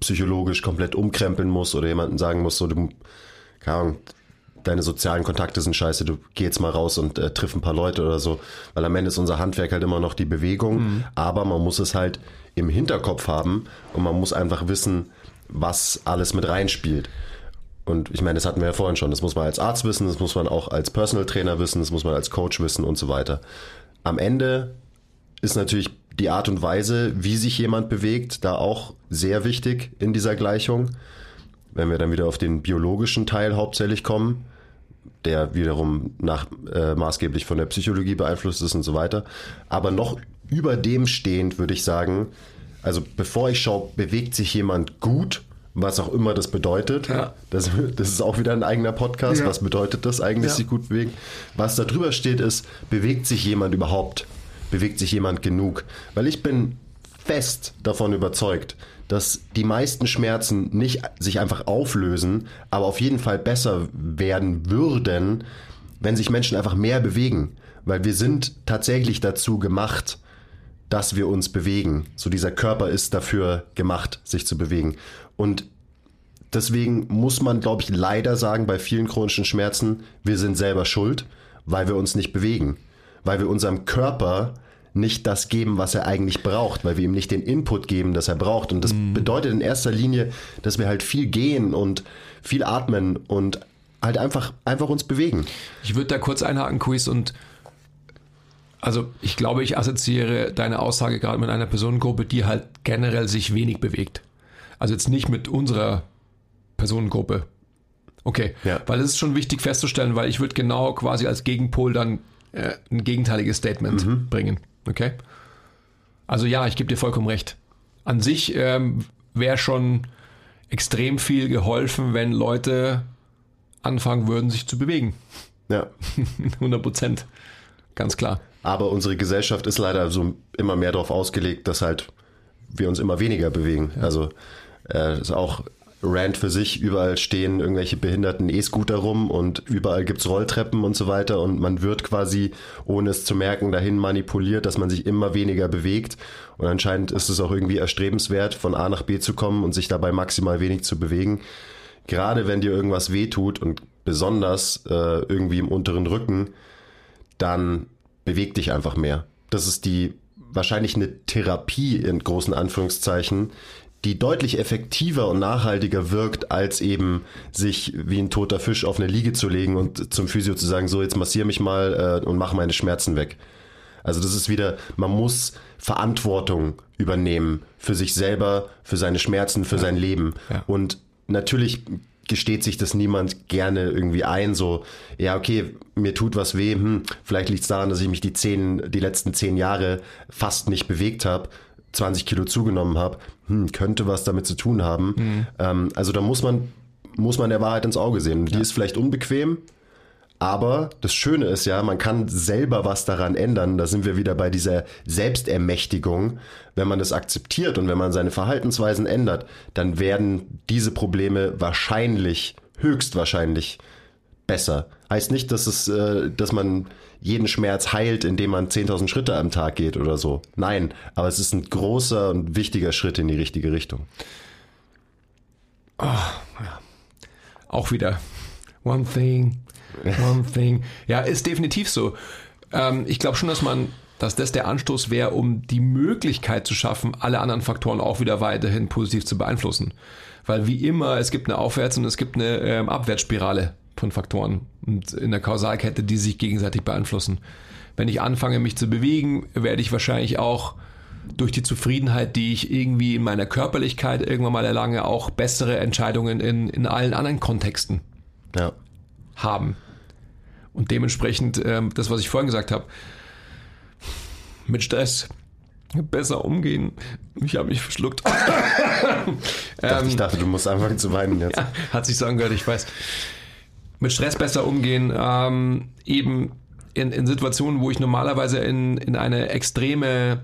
B: psychologisch komplett umkrempeln muss oder jemanden sagen muss, so du, keine Ahnung, deine sozialen Kontakte sind scheiße, du geh jetzt mal raus und äh, triff ein paar Leute oder so. Weil am Ende ist unser Handwerk halt immer noch die Bewegung, mhm. aber man muss es halt im Hinterkopf haben und man muss einfach wissen, was alles mit reinspielt. Und ich meine, das hatten wir ja vorhin schon. Das muss man als Arzt wissen, das muss man auch als Personal Trainer wissen, das muss man als Coach wissen und so weiter. Am Ende ist natürlich die Art und Weise, wie sich jemand bewegt, da auch sehr wichtig in dieser Gleichung. Wenn wir dann wieder auf den biologischen Teil hauptsächlich kommen, der wiederum nach, äh, maßgeblich von der Psychologie beeinflusst ist und so weiter. Aber noch über dem stehend würde ich sagen, also bevor ich schaue, bewegt sich jemand gut, was auch immer das bedeutet. Ja. Das, das ist auch wieder ein eigener Podcast. Ja. Was bedeutet das eigentlich, ja. sich gut bewegen? Was da drüber steht, ist, bewegt sich jemand überhaupt? Bewegt sich jemand genug? Weil ich bin fest davon überzeugt, dass die meisten Schmerzen nicht sich einfach auflösen, aber auf jeden Fall besser werden würden, wenn sich Menschen einfach mehr bewegen. Weil wir sind tatsächlich dazu gemacht, dass wir uns bewegen. So dieser Körper ist dafür gemacht, sich zu bewegen. Und deswegen muss man, glaube ich, leider sagen, bei vielen chronischen Schmerzen, wir sind selber schuld, weil wir uns nicht bewegen. Weil wir unserem Körper nicht das geben, was er eigentlich braucht, weil wir ihm nicht den Input geben, das er braucht. Und das mhm. bedeutet in erster Linie, dass wir halt viel gehen und viel atmen und halt einfach, einfach uns bewegen.
A: Ich würde da kurz einhaken, Quiz, und also ich glaube, ich assoziiere deine Aussage gerade mit einer Personengruppe, die halt generell sich wenig bewegt. Also jetzt nicht mit unserer Personengruppe. Okay, ja. weil es ist schon wichtig festzustellen, weil ich würde genau quasi als Gegenpol dann äh, ein gegenteiliges Statement mhm. bringen. Okay? Also ja, ich gebe dir vollkommen recht. An sich ähm, wäre schon extrem viel geholfen, wenn Leute anfangen würden, sich zu bewegen.
B: Ja. <laughs>
A: 100 Prozent. Ganz klar.
B: Aber unsere Gesellschaft ist leider so immer mehr darauf ausgelegt, dass halt wir uns immer weniger bewegen. Also äh, ist auch Rand für sich, überall stehen irgendwelche behinderten E-Scooter rum und überall gibt's Rolltreppen und so weiter und man wird quasi, ohne es zu merken, dahin manipuliert, dass man sich immer weniger bewegt und anscheinend ist es auch irgendwie erstrebenswert, von A nach B zu kommen und sich dabei maximal wenig zu bewegen. Gerade wenn dir irgendwas wehtut und besonders äh, irgendwie im unteren Rücken, dann beweg dich einfach mehr. Das ist die wahrscheinlich eine Therapie in großen Anführungszeichen, die deutlich effektiver und nachhaltiger wirkt, als eben sich wie ein toter Fisch auf eine Liege zu legen und zum Physio zu sagen, so jetzt massier mich mal äh, und mach meine Schmerzen weg. Also das ist wieder, man muss Verantwortung übernehmen für sich selber, für seine Schmerzen, für ja. sein Leben. Ja. Und natürlich gesteht sich das niemand gerne irgendwie ein, so, ja, okay, mir tut was weh, hm, vielleicht liegt es daran, dass ich mich die zehn, die letzten zehn Jahre fast nicht bewegt habe 20 Kilo zugenommen habe, hm, könnte was damit zu tun haben. Mhm. Ähm, also da muss man, muss man der Wahrheit ins Auge sehen. Die ja. ist vielleicht unbequem, aber das Schöne ist ja, man kann selber was daran ändern. Da sind wir wieder bei dieser Selbstermächtigung. Wenn man das akzeptiert und wenn man seine Verhaltensweisen ändert, dann werden diese Probleme wahrscheinlich, höchstwahrscheinlich besser. Heißt nicht, dass es, äh, dass man jeden Schmerz heilt, indem man 10.000 Schritte am Tag geht oder so. Nein, aber es ist ein großer und wichtiger Schritt in die richtige Richtung.
A: Oh, ja. Auch wieder one thing, one thing. Ja, ist definitiv so. Ähm, ich glaube schon, dass man dass das der Anstoß wäre, um die Möglichkeit zu schaffen, alle anderen Faktoren auch wieder weiterhin positiv zu beeinflussen. Weil wie immer, es gibt eine Aufwärts- und es gibt eine ähm, Abwärtsspirale von Faktoren und in der Kausalkette, die sich gegenseitig beeinflussen. Wenn ich anfange, mich zu bewegen, werde ich wahrscheinlich auch durch die Zufriedenheit, die ich irgendwie in meiner Körperlichkeit irgendwann mal erlange, auch bessere Entscheidungen in, in allen anderen Kontexten ja. haben. Und dementsprechend, ähm, das, was ich vorhin gesagt habe, mit Stress besser umgehen. Ich habe mich verschluckt. <coughs>
B: ich, dachte, ich dachte, du musst anfangen zu weinen jetzt. Ja,
A: hat sich so angehört, ich weiß mit Stress besser umgehen, ähm, eben in, in Situationen, wo ich normalerweise in, in eine extreme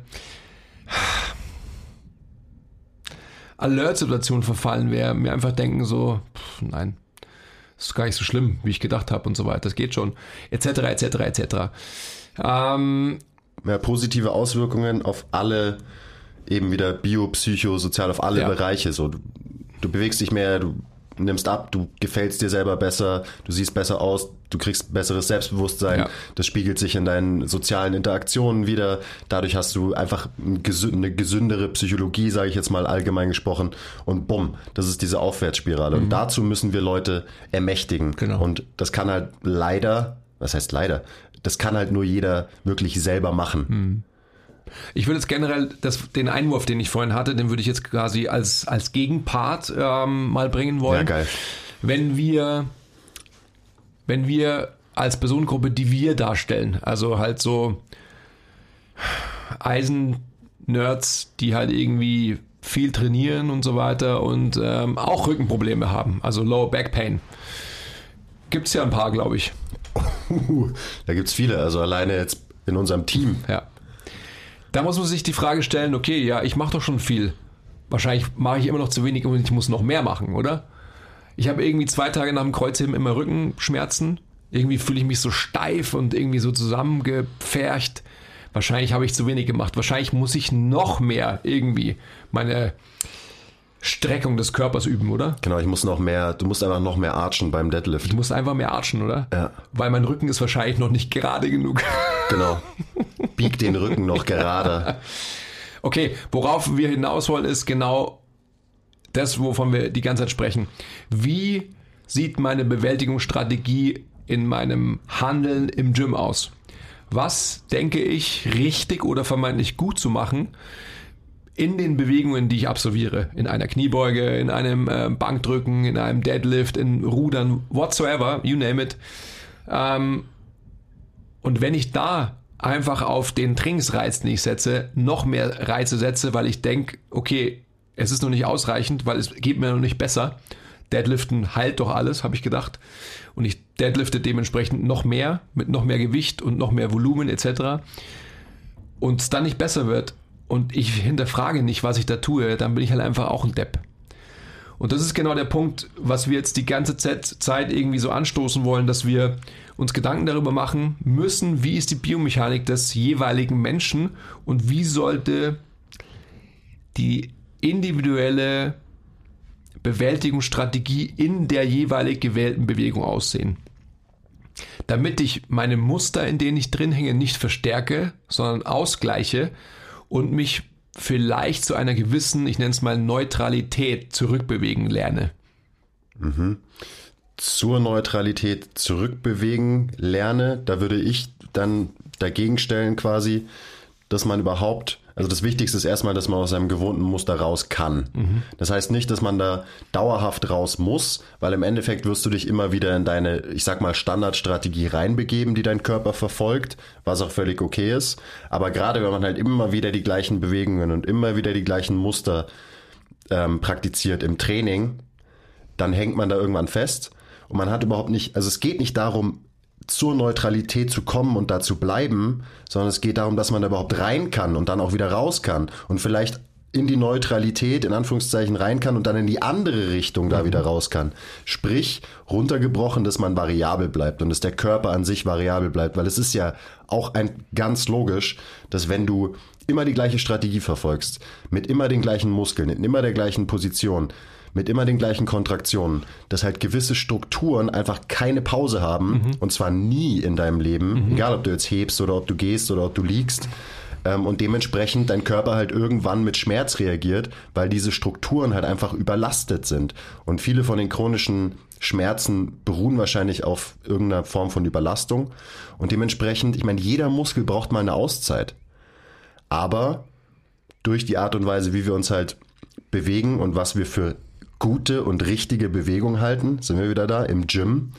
A: Alert-Situation verfallen wäre, mir einfach denken so, pff, nein, das ist gar nicht so schlimm, wie ich gedacht habe und so weiter, das geht schon, etc., etc., etc. Ähm,
B: ja, positive Auswirkungen auf alle, eben wieder bio, psycho, sozial, auf alle ja. Bereiche. So, du, du bewegst dich mehr, du nimmst ab, du gefällst dir selber besser, du siehst besser aus, du kriegst besseres Selbstbewusstsein, ja. das spiegelt sich in deinen sozialen Interaktionen wieder. Dadurch hast du einfach eine gesündere Psychologie, sage ich jetzt mal allgemein gesprochen. Und bumm, das ist diese Aufwärtsspirale. Mhm. Und dazu müssen wir Leute ermächtigen. Genau. Und das kann halt leider, was heißt leider, das kann halt nur jeder wirklich selber machen. Mhm.
A: Ich würde jetzt generell das, den Einwurf, den ich vorhin hatte, den würde ich jetzt quasi als, als Gegenpart ähm, mal bringen wollen.
B: Ja, geil.
A: Wenn wir, wenn wir als Personengruppe, die wir darstellen, also halt so Eisen-Nerds, die halt irgendwie viel trainieren und so weiter und ähm, auch Rückenprobleme haben, also Lower Back Pain. Gibt es ja ein paar, glaube ich. <laughs>
B: da gibt es viele, also alleine jetzt in unserem Team.
A: Ja. Da muss man sich die Frage stellen, okay, ja, ich mache doch schon viel. Wahrscheinlich mache ich immer noch zu wenig und ich muss noch mehr machen, oder? Ich habe irgendwie zwei Tage nach dem Kreuzheben immer Rückenschmerzen. Irgendwie fühle ich mich so steif und irgendwie so zusammengepfercht. Wahrscheinlich habe ich zu wenig gemacht. Wahrscheinlich muss ich noch mehr irgendwie meine Streckung des Körpers üben, oder?
B: Genau, ich muss noch mehr, du musst einfach noch mehr archen beim Deadlift.
A: Du musst einfach mehr archen, oder?
B: Ja.
A: Weil mein Rücken ist wahrscheinlich noch nicht gerade genug.
B: Genau. Bieg den Rücken noch gerade. <laughs>
A: Okay, worauf wir hinaus wollen, ist genau das, wovon wir die ganze Zeit sprechen. Wie sieht meine Bewältigungsstrategie in meinem Handeln im Gym aus? Was denke ich richtig oder vermeintlich gut zu machen in den Bewegungen, die ich absolviere? In einer Kniebeuge, in einem äh, Bankdrücken, in einem Deadlift, in Rudern, whatsoever, you name it. Ähm, und wenn ich da einfach auf den Trainingsreiz, den ich setze, noch mehr Reize setze, weil ich denke, okay, es ist noch nicht ausreichend, weil es geht mir noch nicht besser. Deadliften heilt doch alles, habe ich gedacht. Und ich deadlifte dementsprechend noch mehr, mit noch mehr Gewicht und noch mehr Volumen etc. Und es dann nicht besser wird und ich hinterfrage nicht, was ich da tue, dann bin ich halt einfach auch ein Depp. Und das ist genau der Punkt, was wir jetzt die ganze Zeit irgendwie so anstoßen wollen, dass wir uns Gedanken darüber machen müssen, wie ist die Biomechanik des jeweiligen Menschen und wie sollte die individuelle Bewältigungsstrategie in der jeweilig gewählten Bewegung aussehen. Damit ich meine Muster, in denen ich drin hänge, nicht verstärke, sondern ausgleiche und mich vielleicht zu einer gewissen, ich nenne es mal Neutralität zurückbewegen lerne.
B: Mhm. Zur Neutralität zurückbewegen lerne, da würde ich dann dagegen stellen quasi, dass man überhaupt also das Wichtigste ist erstmal, dass man aus seinem gewohnten Muster raus kann. Mhm. Das heißt nicht, dass man da dauerhaft raus muss, weil im Endeffekt wirst du dich immer wieder in deine, ich sag mal, Standardstrategie reinbegeben, die dein Körper verfolgt, was auch völlig okay ist. Aber gerade wenn man halt immer wieder die gleichen Bewegungen und immer wieder die gleichen Muster ähm, praktiziert im Training, dann hängt man da irgendwann fest und man hat überhaupt nicht, also es geht nicht darum, zur Neutralität zu kommen und da zu bleiben, sondern es geht darum, dass man da überhaupt rein kann und dann auch wieder raus kann und vielleicht in die Neutralität in Anführungszeichen rein kann und dann in die andere Richtung da mhm. wieder raus kann. Sprich, runtergebrochen, dass man variabel bleibt und dass der Körper an sich variabel bleibt, weil es ist ja auch ein ganz logisch, dass wenn du immer die gleiche Strategie verfolgst, mit immer den gleichen Muskeln, in immer der gleichen Position, mit immer den gleichen Kontraktionen, dass halt gewisse Strukturen einfach keine Pause haben mhm. und zwar nie in deinem Leben, mhm. egal ob du jetzt hebst oder ob du gehst oder ob du liegst. Ähm, und dementsprechend dein Körper halt irgendwann mit Schmerz reagiert, weil diese Strukturen halt einfach überlastet sind. Und viele von den chronischen Schmerzen beruhen wahrscheinlich auf irgendeiner Form von Überlastung. Und dementsprechend, ich meine, jeder Muskel braucht mal eine Auszeit. Aber durch die Art und Weise, wie wir uns halt bewegen und was wir für gute und richtige Bewegung halten, sind wir wieder da, im Gym,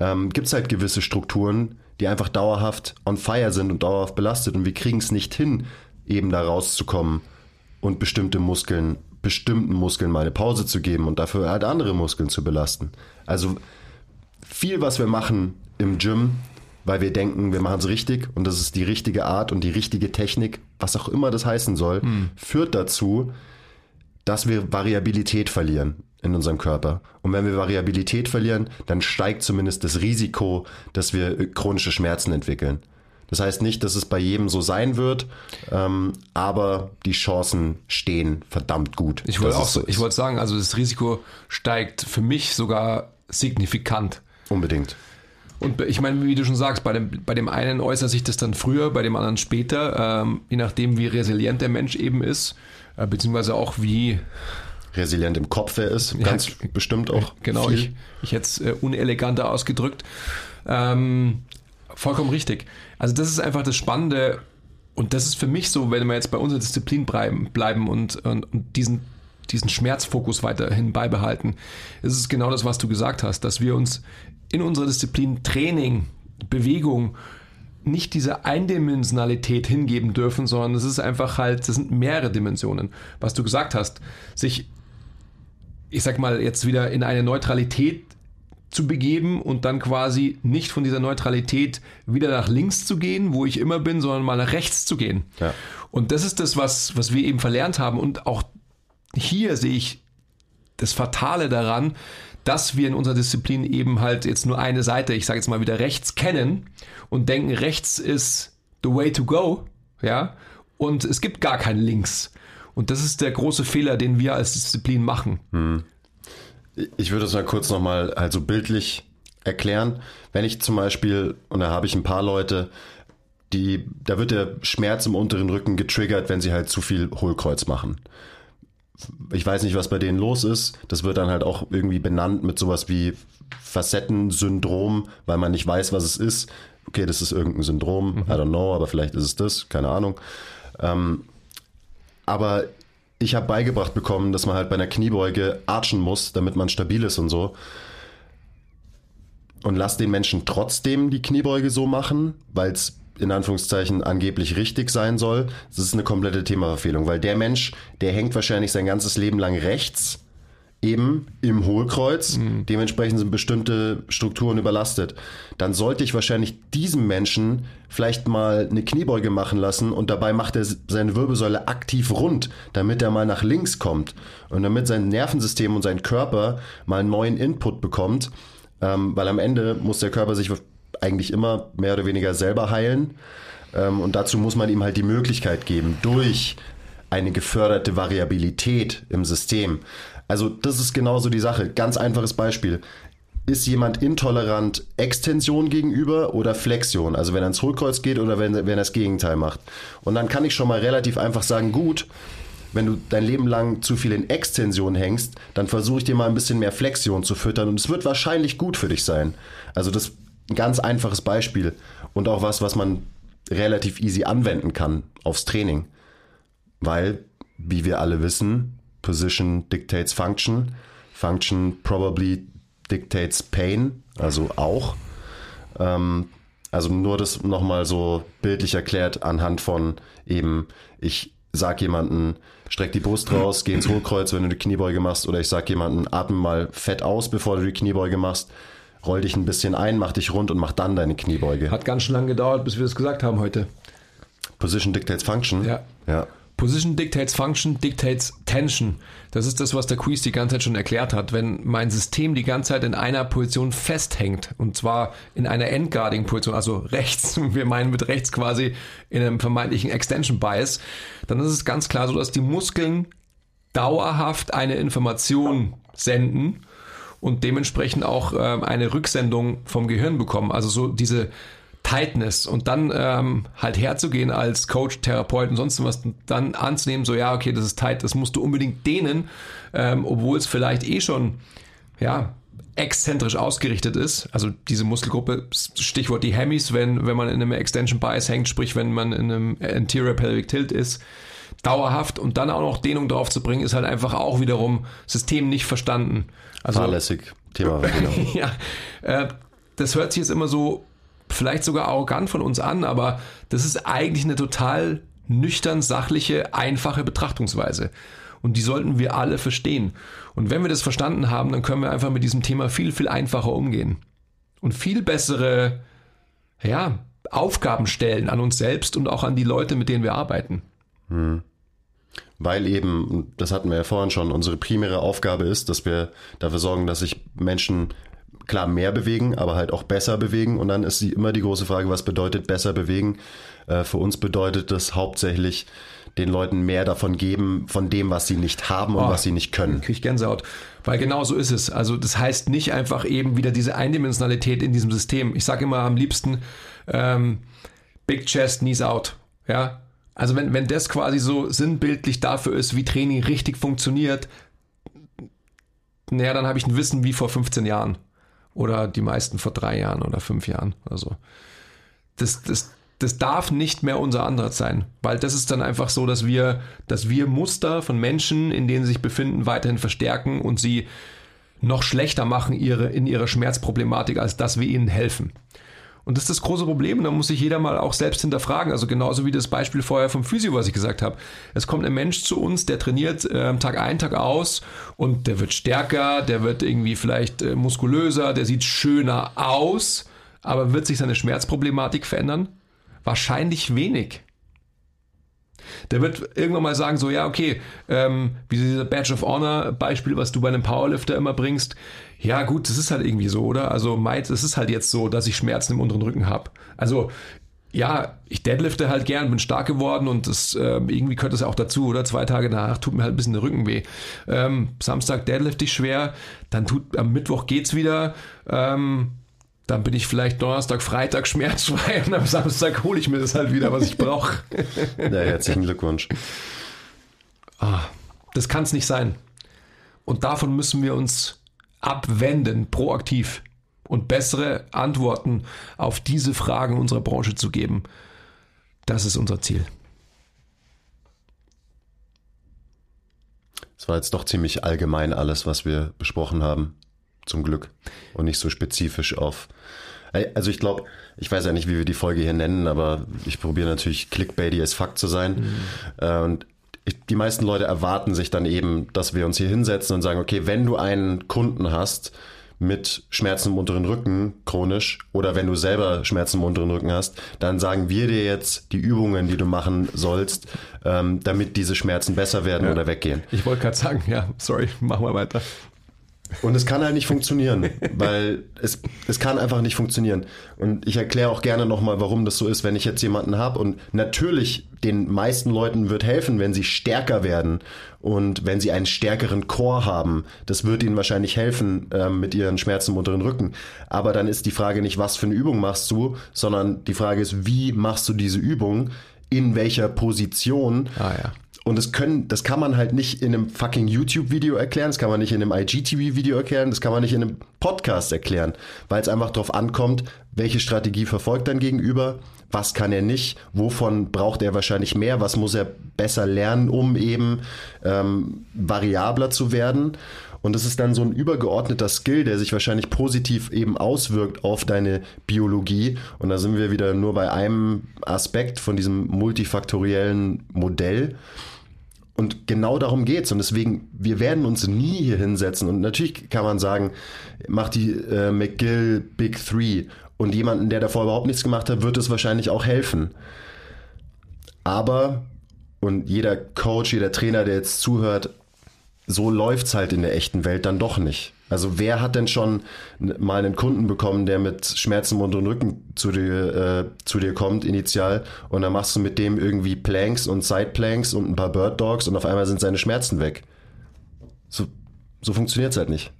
B: ähm, gibt es halt gewisse Strukturen, die einfach dauerhaft on fire sind und dauerhaft belastet und wir kriegen es nicht hin, eben da rauszukommen und bestimmte Muskeln, bestimmten Muskeln mal eine Pause zu geben und dafür halt andere Muskeln zu belasten. Also viel, was wir machen im Gym, weil wir denken, wir machen es richtig und das ist die richtige Art und die richtige Technik, was auch immer das heißen soll, hm. führt dazu, dass wir Variabilität verlieren in unserem Körper. Und wenn wir Variabilität verlieren, dann steigt zumindest das Risiko, dass wir äh, chronische Schmerzen entwickeln. Das heißt nicht, dass es bei jedem so sein wird, ähm, aber die Chancen stehen verdammt gut.
A: Ich wollte auch so, ich wollte sagen, also das Risiko steigt für mich sogar signifikant.
B: Unbedingt.
A: Und ich meine, wie du schon sagst, bei dem, bei dem einen äußert sich das dann früher, bei dem anderen später, ähm, je nachdem, wie resilient der Mensch eben ist. Äh, beziehungsweise auch wie
B: resilient im Kopf er ist, ganz ja, bestimmt auch.
A: Genau, viel. ich, ich hätte es äh, uneleganter ausgedrückt. Ähm, vollkommen richtig. Also das ist einfach das Spannende und das ist für mich so, wenn wir jetzt bei unserer Disziplin bleiben und, und, und diesen, diesen Schmerzfokus weiterhin beibehalten, ist es genau das, was du gesagt hast, dass wir uns in unserer Disziplin Training, Bewegung nicht diese Eindimensionalität hingeben dürfen, sondern es ist einfach halt, das sind mehrere Dimensionen. Was du gesagt hast, sich, ich sag mal, jetzt wieder in eine Neutralität zu begeben und dann quasi nicht von dieser Neutralität wieder nach links zu gehen, wo ich immer bin, sondern mal nach rechts zu gehen. Ja. Und das ist das, was, was wir eben verlernt haben. Und auch hier sehe ich das Fatale daran, dass wir in unserer Disziplin eben halt jetzt nur eine Seite, ich sage jetzt mal wieder rechts kennen und denken, rechts ist the way to go, ja, und es gibt gar kein links. Und das ist der große Fehler, den wir als Disziplin machen.
B: Hm. Ich würde es mal kurz nochmal also bildlich erklären. Wenn ich zum Beispiel, und da habe ich ein paar Leute, die, da wird der Schmerz im unteren Rücken getriggert, wenn sie halt zu viel Hohlkreuz machen. Ich weiß nicht, was bei denen los ist. Das wird dann halt auch irgendwie benannt mit sowas wie Facettensyndrom, weil man nicht weiß, was es ist. Okay, das ist irgendein Syndrom, mhm. I don't know, aber vielleicht ist es das, keine Ahnung. Ähm, aber ich habe beigebracht bekommen, dass man halt bei einer Kniebeuge archen muss, damit man stabil ist und so. Und lass den Menschen trotzdem die Kniebeuge so machen, weil es in Anführungszeichen angeblich richtig sein soll. Das ist eine komplette Themaverfehlung, weil der Mensch, der hängt wahrscheinlich sein ganzes Leben lang rechts eben im Hohlkreuz. Mhm. Dementsprechend sind bestimmte Strukturen überlastet. Dann sollte ich wahrscheinlich diesem Menschen vielleicht mal eine Kniebeuge machen lassen und dabei macht er seine Wirbelsäule aktiv rund, damit er mal nach links kommt und damit sein Nervensystem und sein Körper mal einen neuen Input bekommt. Ähm, weil am Ende muss der Körper sich eigentlich immer mehr oder weniger selber heilen. Ähm, und dazu muss man ihm halt die Möglichkeit geben, durch eine geförderte Variabilität im System. Also das ist genauso die Sache. Ganz einfaches Beispiel. Ist jemand intolerant Extension gegenüber oder Flexion? Also wenn er ins Hohlkreuz geht oder wenn, wenn er das Gegenteil macht. Und dann kann ich schon mal relativ einfach sagen, gut, wenn du dein Leben lang zu viel in Extension hängst, dann versuche ich dir mal ein bisschen mehr Flexion zu füttern und es wird wahrscheinlich gut für dich sein. Also das ein ganz einfaches Beispiel und auch was, was man relativ easy anwenden kann aufs Training. Weil, wie wir alle wissen, Position dictates function. Function probably dictates pain, also auch. Ähm, also nur das nochmal so bildlich erklärt anhand von eben, ich sag jemanden, streck die Brust raus, geh ins Hohlkreuz, wenn du die Kniebeuge machst, oder ich sag jemanden, atme mal fett aus, bevor du die Kniebeuge machst, roll dich ein bisschen ein, mach dich rund und mach dann deine Kniebeuge.
A: Hat ganz schön lange gedauert, bis wir das gesagt haben heute.
B: Position dictates function.
A: Ja. Ja. Position dictates Function, dictates Tension. Das ist das, was der Quiz die ganze Zeit schon erklärt hat. Wenn mein System die ganze Zeit in einer Position festhängt, und zwar in einer Endguarding-Position, also rechts, <laughs> wir meinen mit rechts quasi in einem vermeintlichen Extension Bias, dann ist es ganz klar so, dass die Muskeln dauerhaft eine Information senden und dementsprechend auch äh, eine Rücksendung vom Gehirn bekommen. Also so diese Tightness und dann ähm, halt herzugehen als Coach, Therapeut und sonst was, dann anzunehmen, so ja, okay, das ist tight, das musst du unbedingt dehnen, ähm, obwohl es vielleicht eh schon, ja, exzentrisch ausgerichtet ist. Also diese Muskelgruppe, Stichwort die Hemis, wenn, wenn man in einem Extension Bias hängt, sprich wenn man in einem Anterior Pelvic Tilt ist, dauerhaft und dann auch noch Dehnung drauf zu bringen, ist halt einfach auch wiederum System nicht verstanden.
B: Also, Fahrlässig, Thema. <laughs>
A: Ja, äh, das hört sich jetzt immer so vielleicht sogar arrogant von uns an, aber das ist eigentlich eine total nüchtern, sachliche, einfache Betrachtungsweise. Und die sollten wir alle verstehen. Und wenn wir das verstanden haben, dann können wir einfach mit diesem Thema viel, viel einfacher umgehen. Und viel bessere, ja, Aufgaben stellen an uns selbst und auch an die Leute, mit denen wir arbeiten. Hm.
B: Weil eben, das hatten wir ja vorhin schon, unsere primäre Aufgabe ist, dass wir dafür sorgen, dass sich Menschen klar mehr bewegen, aber halt auch besser bewegen. Und dann ist die, immer die große Frage, was bedeutet besser bewegen? Äh, für uns bedeutet das hauptsächlich den Leuten mehr davon geben, von dem, was sie nicht haben und oh, was sie nicht können.
A: Krieg ich Gänsehaut. Weil genau so ist es. Also das heißt nicht einfach eben wieder diese Eindimensionalität in diesem System. Ich sage immer am liebsten ähm, Big Chest, Knees out. Ja, also wenn, wenn das quasi so sinnbildlich dafür ist, wie Training richtig funktioniert, naja, dann habe ich ein Wissen wie vor 15 Jahren. Oder die meisten vor drei Jahren oder fünf Jahren. Also das, das, das darf nicht mehr unser Ansatz sein, weil das ist dann einfach so, dass wir, dass wir Muster von Menschen, in denen sie sich befinden, weiterhin verstärken und sie noch schlechter machen ihre, in ihrer Schmerzproblematik, als dass wir ihnen helfen. Und das ist das große Problem. Und da muss sich jeder mal auch selbst hinterfragen. Also genauso wie das Beispiel vorher vom Physio, was ich gesagt habe. Es kommt ein Mensch zu uns, der trainiert äh, Tag ein, Tag aus und der wird stärker, der wird irgendwie vielleicht äh, muskulöser, der sieht schöner aus. Aber wird sich seine Schmerzproblematik verändern? Wahrscheinlich wenig. Der wird irgendwann mal sagen, so ja, okay, ähm, wie dieser Badge of Honor Beispiel, was du bei einem Powerlifter immer bringst, ja gut, das ist halt irgendwie so, oder? Also Might, es ist halt jetzt so, dass ich Schmerzen im unteren Rücken habe. Also ja, ich deadlifte halt gern, bin stark geworden und das äh, irgendwie gehört das ja auch dazu, oder? Zwei Tage danach tut mir halt ein bisschen der Rücken weh. Ähm, Samstag deadlift ich schwer, dann tut am Mittwoch geht's wieder. Ähm, dann bin ich vielleicht Donnerstag, Freitag <laughs> schmerzfrei und am Samstag hole ich mir das halt wieder, was ich brauche. <laughs>
B: ja, herzlichen Glückwunsch.
A: Ah, das kann es nicht sein. Und davon müssen wir uns abwenden, proaktiv und bessere Antworten auf diese Fragen unserer Branche zu geben. Das ist unser Ziel.
B: Es war jetzt doch ziemlich allgemein alles, was wir besprochen haben. Zum Glück. Und nicht so spezifisch auf. Also ich glaube, ich weiß ja nicht, wie wir die Folge hier nennen, aber ich probiere natürlich clickbaity as fuck zu sein. Mhm. Und ich, die meisten Leute erwarten sich dann eben, dass wir uns hier hinsetzen und sagen, okay, wenn du einen Kunden hast, mit Schmerzen im unteren Rücken chronisch oder wenn du selber Schmerzen im unteren Rücken hast, dann sagen wir dir jetzt die Übungen, die du machen sollst, ähm, damit diese Schmerzen besser werden ja. oder weggehen.
A: Ich wollte gerade sagen, ja, sorry, machen wir weiter.
B: Und es kann halt nicht funktionieren, weil es, es kann einfach nicht funktionieren. Und ich erkläre auch gerne nochmal, warum das so ist, wenn ich jetzt jemanden habe. Und natürlich, den meisten Leuten wird helfen, wenn sie stärker werden und wenn sie einen stärkeren Chor haben. Das wird ihnen wahrscheinlich helfen äh, mit ihren Schmerzen im unteren Rücken. Aber dann ist die Frage nicht, was für eine Übung machst du, sondern die Frage ist, wie machst du diese Übung? In welcher Position?
A: Ah, ja.
B: Und das können, das kann man halt nicht in einem fucking YouTube-Video erklären, das kann man nicht in einem IGTV-Video erklären, das kann man nicht in einem Podcast erklären, weil es einfach darauf ankommt, welche Strategie verfolgt dein Gegenüber, was kann er nicht, wovon braucht er wahrscheinlich mehr, was muss er besser lernen, um eben ähm, variabler zu werden. Und das ist dann so ein übergeordneter Skill, der sich wahrscheinlich positiv eben auswirkt auf deine Biologie. Und da sind wir wieder nur bei einem Aspekt von diesem multifaktoriellen Modell. Und genau darum geht's. Und deswegen, wir werden uns nie hier hinsetzen. Und natürlich kann man sagen, mach die äh, McGill Big Three. Und jemanden, der davor überhaupt nichts gemacht hat, wird es wahrscheinlich auch helfen. Aber, und jeder Coach, jeder Trainer, der jetzt zuhört, so läuft's halt in der echten Welt dann doch nicht. Also wer hat denn schon mal einen Kunden bekommen, der mit Schmerzen im unteren Rücken zu dir, äh, zu dir kommt, initial, und dann machst du mit dem irgendwie Planks und Sideplanks und ein paar Bird Dogs und auf einmal sind seine Schmerzen weg. So, so funktioniert's halt nicht.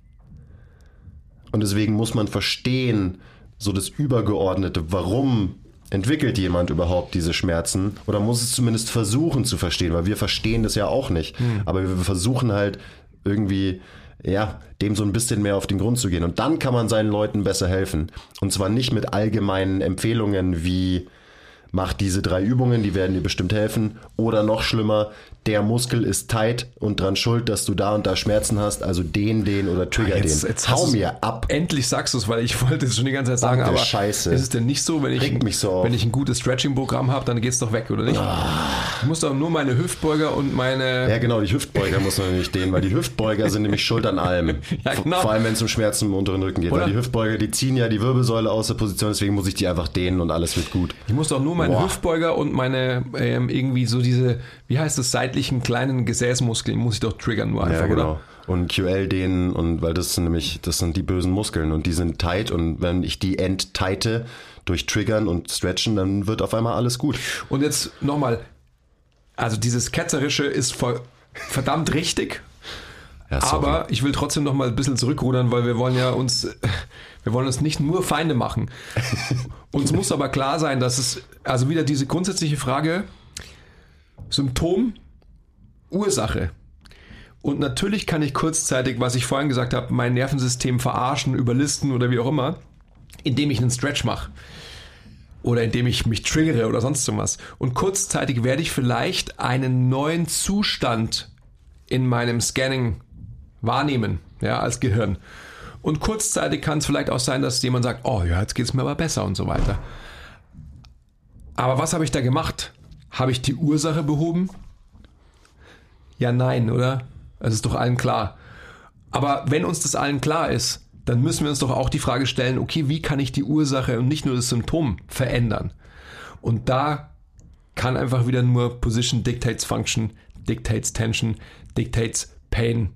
B: Und deswegen muss man verstehen, so das Übergeordnete, warum entwickelt jemand überhaupt diese Schmerzen oder muss es zumindest versuchen zu verstehen, weil wir verstehen das ja auch nicht. Hm. Aber wir versuchen halt irgendwie ja, dem so ein bisschen mehr auf den Grund zu gehen. Und dann kann man seinen Leuten besser helfen. Und zwar nicht mit allgemeinen Empfehlungen wie mach diese drei Übungen, die werden dir bestimmt helfen. Oder noch schlimmer, der Muskel ist tight und dran schuld, dass du da und da Schmerzen hast, also den, den oder trigger
A: jetzt,
B: den.
A: Jetzt Hau mir ab. Endlich sagst du es, weil ich <laughs> wollte es schon die ganze Zeit sagen, aber
B: Scheiße.
A: ist es denn nicht so, wenn ich,
B: mich so
A: wenn ich ein gutes Stretching-Programm habe, dann geht es doch weg, oder nicht? Ich muss doch nur meine Hüftbeuger und meine...
B: Ja genau, die Hüftbeuger muss man nicht dehnen, weil die Hüftbeuger sind nämlich schuld an allem. <laughs> ja, genau. Vor allem, wenn es um Schmerzen im unteren Rücken geht. Oder? Weil die Hüftbeuger, die ziehen ja die Wirbelsäule aus der Position, deswegen muss ich die einfach dehnen und alles wird gut.
A: Ich muss doch nur meine Boah. Hüftbeuger und meine ähm, irgendwie so diese, wie heißt das, seitlichen kleinen Gesäßmuskeln muss ich doch triggern nur einfach, ja, genau. oder?
B: Und QL dehnen und weil das sind nämlich, das sind die bösen Muskeln und die sind tight und wenn ich die enttighte durch Triggern und Stretchen, dann wird auf einmal alles gut.
A: Und jetzt nochmal, also dieses Ketzerische ist voll, verdammt richtig, ja, aber ich will trotzdem noch mal ein bisschen zurückrudern, weil wir wollen ja uns, <laughs> wir wollen uns nicht nur Feinde machen. <laughs> uns muss aber klar sein, dass es, also wieder diese grundsätzliche Frage, Symptom, Ursache. Und natürlich kann ich kurzzeitig, was ich vorhin gesagt habe, mein Nervensystem verarschen, überlisten oder wie auch immer, indem ich einen Stretch mache. Oder indem ich mich triggere oder sonst was. Und kurzzeitig werde ich vielleicht einen neuen Zustand in meinem Scanning wahrnehmen, ja, als Gehirn. Und kurzzeitig kann es vielleicht auch sein, dass jemand sagt, oh ja, jetzt geht es mir aber besser und so weiter. Aber was habe ich da gemacht? Habe ich die Ursache behoben? Ja, nein, oder? Es ist doch allen klar. Aber wenn uns das allen klar ist, dann müssen wir uns doch auch die Frage stellen, okay, wie kann ich die Ursache und nicht nur das Symptom verändern? Und da kann einfach wieder nur Position dictates Function, dictates Tension, dictates Pain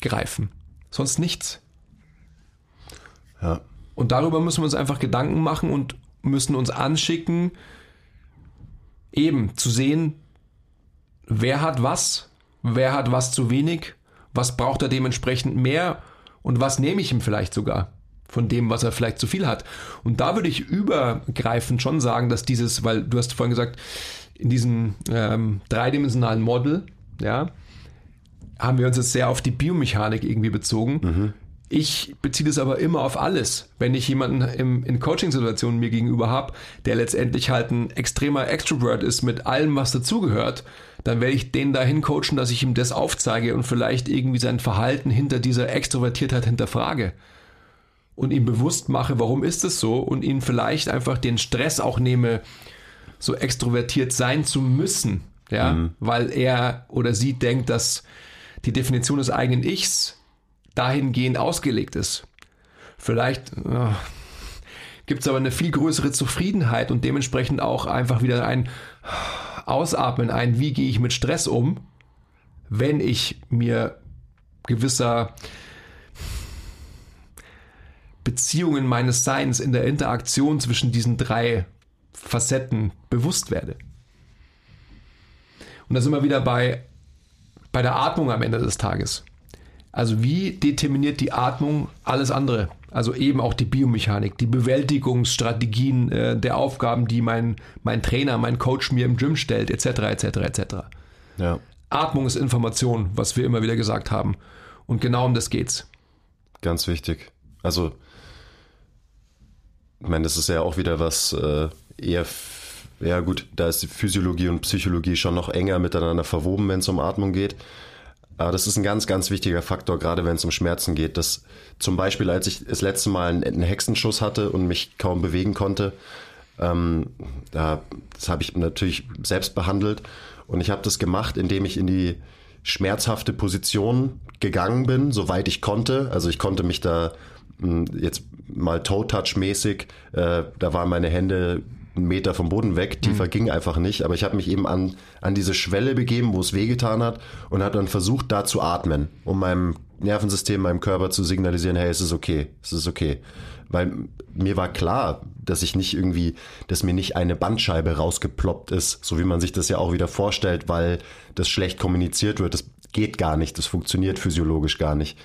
A: greifen. Sonst nichts.
B: Ja.
A: Und darüber müssen wir uns einfach Gedanken machen und müssen uns anschicken, eben zu sehen, wer hat was, wer hat was zu wenig, was braucht er dementsprechend mehr und was nehme ich ihm vielleicht sogar von dem, was er vielleicht zu viel hat. Und da würde ich übergreifend schon sagen, dass dieses, weil du hast vorhin gesagt, in diesem ähm, dreidimensionalen Model, ja, haben wir uns jetzt sehr auf die Biomechanik irgendwie bezogen. Mhm. Ich beziehe das aber immer auf alles. Wenn ich jemanden im, in Coaching-Situationen mir gegenüber habe, der letztendlich halt ein extremer Extrovert ist mit allem, was dazugehört, dann werde ich den dahin coachen, dass ich ihm das aufzeige und vielleicht irgendwie sein Verhalten hinter dieser Extrovertiertheit hinterfrage. Und ihm bewusst mache, warum ist es so und ihn vielleicht einfach den Stress auch nehme, so extrovertiert sein zu müssen. Ja, mhm. weil er oder sie denkt, dass die Definition des eigenen Ichs dahingehend ausgelegt ist. Vielleicht äh, gibt es aber eine viel größere Zufriedenheit und dementsprechend auch einfach wieder ein Ausatmen, ein Wie gehe ich mit Stress um, wenn ich mir gewisser Beziehungen meines Seins in der Interaktion zwischen diesen drei Facetten bewusst werde. Und da sind wir wieder bei, bei der Atmung am Ende des Tages. Also wie determiniert die Atmung alles andere? Also eben auch die Biomechanik, die Bewältigungsstrategien äh, der Aufgaben, die mein, mein Trainer, mein Coach mir im Gym stellt, etc., etc., etc. Ja. Atmung ist Information, was wir immer wieder gesagt haben. Und genau um das geht's.
B: Ganz wichtig. Also, ich meine, das ist ja auch wieder was äh, eher, ja gut, da ist die Physiologie und Psychologie schon noch enger miteinander verwoben, wenn es um Atmung geht. Aber das ist ein ganz, ganz wichtiger Faktor, gerade wenn es um Schmerzen geht. Dass zum Beispiel, als ich das letzte Mal einen, Hexenschuss hatte und mich kaum bewegen konnte, ähm, da, das habe ich natürlich selbst behandelt. Und ich habe das gemacht, indem ich in die schmerzhafte Position gegangen bin, soweit ich konnte. Also ich konnte mich da hm, jetzt mal Toe-Touch-mäßig, äh, da waren meine Hände einen Meter vom Boden weg. Tiefer mhm. ging einfach nicht. Aber ich habe mich eben an, an diese Schwelle begeben, wo es wehgetan hat und habe dann versucht, da zu atmen, um meinem Nervensystem, meinem Körper zu signalisieren, hey, es ist okay, es ist okay. Weil mir war klar, dass ich nicht irgendwie, dass mir nicht eine Bandscheibe rausgeploppt ist, so wie man sich das ja auch wieder vorstellt, weil das schlecht kommuniziert wird. Das geht gar nicht, das funktioniert physiologisch gar nicht.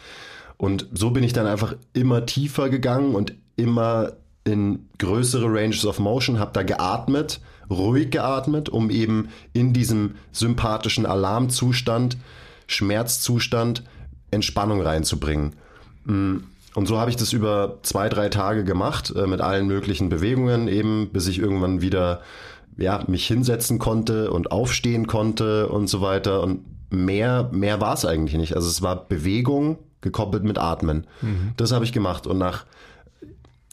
B: Und so bin ich dann einfach immer tiefer gegangen und immer in größere Ranges of Motion, habe da geatmet, ruhig geatmet, um eben in diesem sympathischen Alarmzustand, Schmerzzustand Entspannung reinzubringen. Mm, und so habe ich das über zwei, drei Tage gemacht, äh, mit allen möglichen Bewegungen eben, bis ich irgendwann wieder ja, mich hinsetzen konnte und aufstehen konnte und so weiter. Und mehr, mehr war es eigentlich nicht. Also es war Bewegung gekoppelt mit Atmen. Mhm. Das habe ich gemacht. Und nach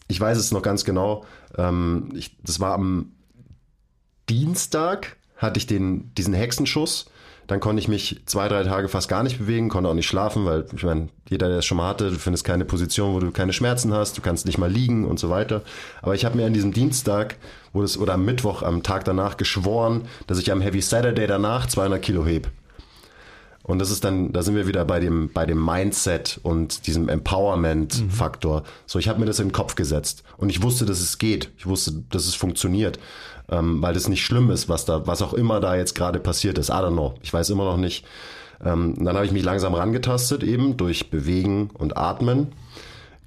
B: ich weiß es noch ganz genau, ähm, ich, das war am Dienstag, hatte ich den, diesen Hexenschuss. Dann konnte ich mich zwei, drei Tage fast gar nicht bewegen, konnte auch nicht schlafen, weil ich meine, jeder, der es schon mal hatte, du findest keine Position, wo du keine Schmerzen hast, du kannst nicht mal liegen und so weiter. Aber ich habe mir an diesem Dienstag, wo das, oder am Mittwoch, am Tag danach geschworen, dass ich am Heavy Saturday danach 200 Kilo heb. Und das ist dann, da sind wir wieder bei dem, bei dem Mindset und diesem Empowerment-Faktor. Mhm. So, ich habe mir das in den Kopf gesetzt und ich wusste, dass es geht. Ich wusste, dass es funktioniert, ähm, weil das nicht schlimm ist, was da, was auch immer da jetzt gerade passiert ist. I don't know. Ich weiß immer noch nicht. Ähm, dann habe ich mich langsam rangetastet, eben durch Bewegen und Atmen.